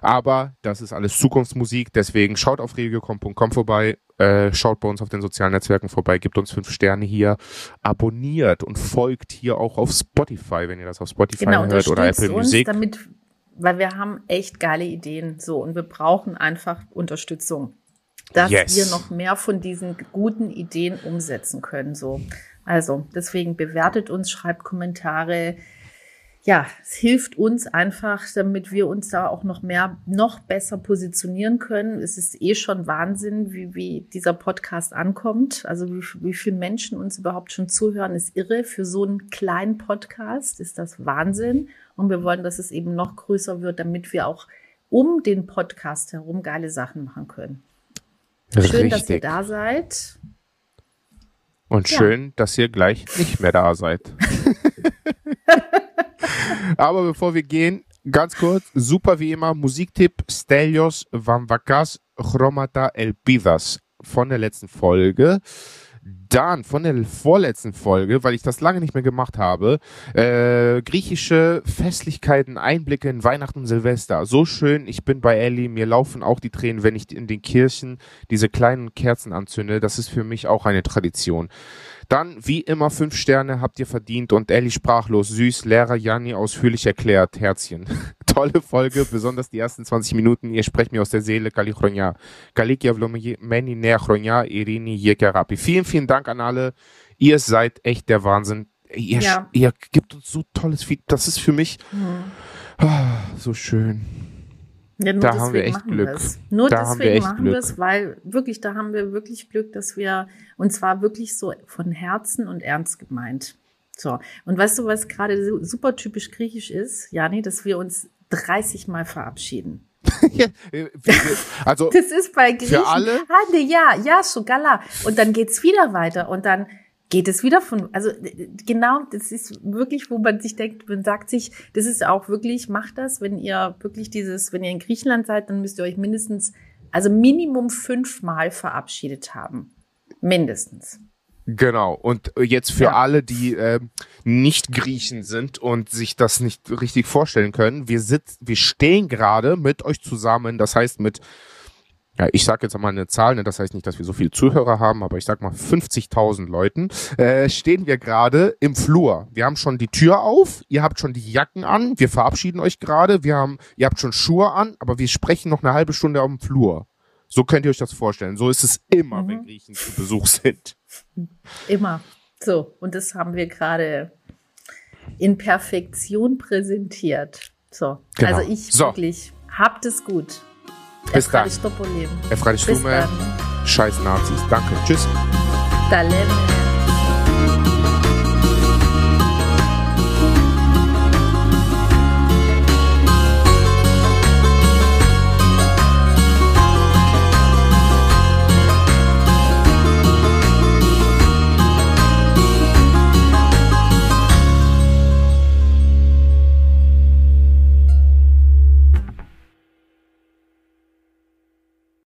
Aber das ist alles Zukunftsmusik, deswegen schaut auf regiocom.com vorbei, äh, schaut bei uns auf den sozialen Netzwerken vorbei, gebt uns fünf Sterne hier, abonniert und folgt hier auch auf Spotify, wenn ihr das auf Spotify genau, hört oder Apple uns, Music. Damit, weil wir haben echt geile Ideen so und wir brauchen einfach Unterstützung, dass yes. wir noch mehr von diesen guten Ideen umsetzen können. So. Also deswegen bewertet uns, schreibt Kommentare, ja, es hilft uns einfach, damit wir uns da auch noch mehr, noch besser positionieren können. Es ist eh schon Wahnsinn, wie, wie dieser Podcast ankommt. Also wie, wie viele Menschen uns überhaupt schon zuhören, ist irre. Für so einen kleinen Podcast ist das Wahnsinn. Und wir wollen, dass es eben noch größer wird, damit wir auch um den Podcast herum geile Sachen machen können. Richtig. Schön, dass ihr da seid. Und ja. schön, dass ihr gleich nicht mehr da seid. Aber bevor wir gehen, ganz kurz, super wie immer, Musiktipp Stelios Vamvakas Chromata Elpidas von der letzten Folge. Dann von der vorletzten Folge, weil ich das lange nicht mehr gemacht habe, äh, griechische Festlichkeiten, Einblicke in Weihnachten und Silvester. So schön, ich bin bei Ellie, mir laufen auch die Tränen, wenn ich in den Kirchen diese kleinen Kerzen anzünde. Das ist für mich auch eine Tradition. Dann, wie immer, fünf Sterne habt ihr verdient und Ellie sprachlos, süß, Lehrer Janni ausführlich erklärt, Herzchen. Tolle Folge, besonders die ersten 20 Minuten. Ihr sprecht mir aus der Seele, Kali Chronia. Kalikia Vlomeni Nea Chronia, Irini Yekerapi. Vielen, vielen Dank an alle. Ihr seid echt der Wahnsinn. Ihr, ja. ihr gibt uns so tolles Feedback. Das ist für mich mhm. oh, so schön. Ja, nur da haben wir echt Glück. Nur da deswegen machen wir es, weil wirklich, da haben wir wirklich Glück, dass wir, und zwar wirklich so von Herzen und ernst gemeint. So. Und weißt du, was gerade super typisch griechisch ist, Jani, dass wir uns 30 Mal verabschieden. ja, also das ist bei Griechen. Für alle? Ja, ja, Sugala. Und dann geht's wieder weiter. Und dann geht es wieder von, also genau, das ist wirklich, wo man sich denkt, man sagt sich, das ist auch wirklich, macht das, wenn ihr wirklich dieses, wenn ihr in Griechenland seid, dann müsst ihr euch mindestens, also Minimum fünfmal verabschiedet haben. Mindestens. Genau. Und jetzt für ja. alle, die äh, nicht Griechen sind und sich das nicht richtig vorstellen können, wir sitzen, wir stehen gerade mit euch zusammen, das heißt mit ja, ich sage jetzt einmal eine Zahl, ne, das heißt nicht, dass wir so viele Zuhörer haben, aber ich sag mal 50.000 Leuten, äh, stehen wir gerade im Flur. Wir haben schon die Tür auf, ihr habt schon die Jacken an, wir verabschieden euch gerade, wir haben, ihr habt schon Schuhe an, aber wir sprechen noch eine halbe Stunde auf dem Flur. So könnt ihr euch das vorstellen. So ist es immer, mhm. wenn Griechen zu Besuch sind. Immer. So, und das haben wir gerade in Perfektion präsentiert. So, genau. also ich so. wirklich, habt es gut. Bis dann. Efraim Stumme. Scheiß Nazis. Danke. Tschüss. Talent.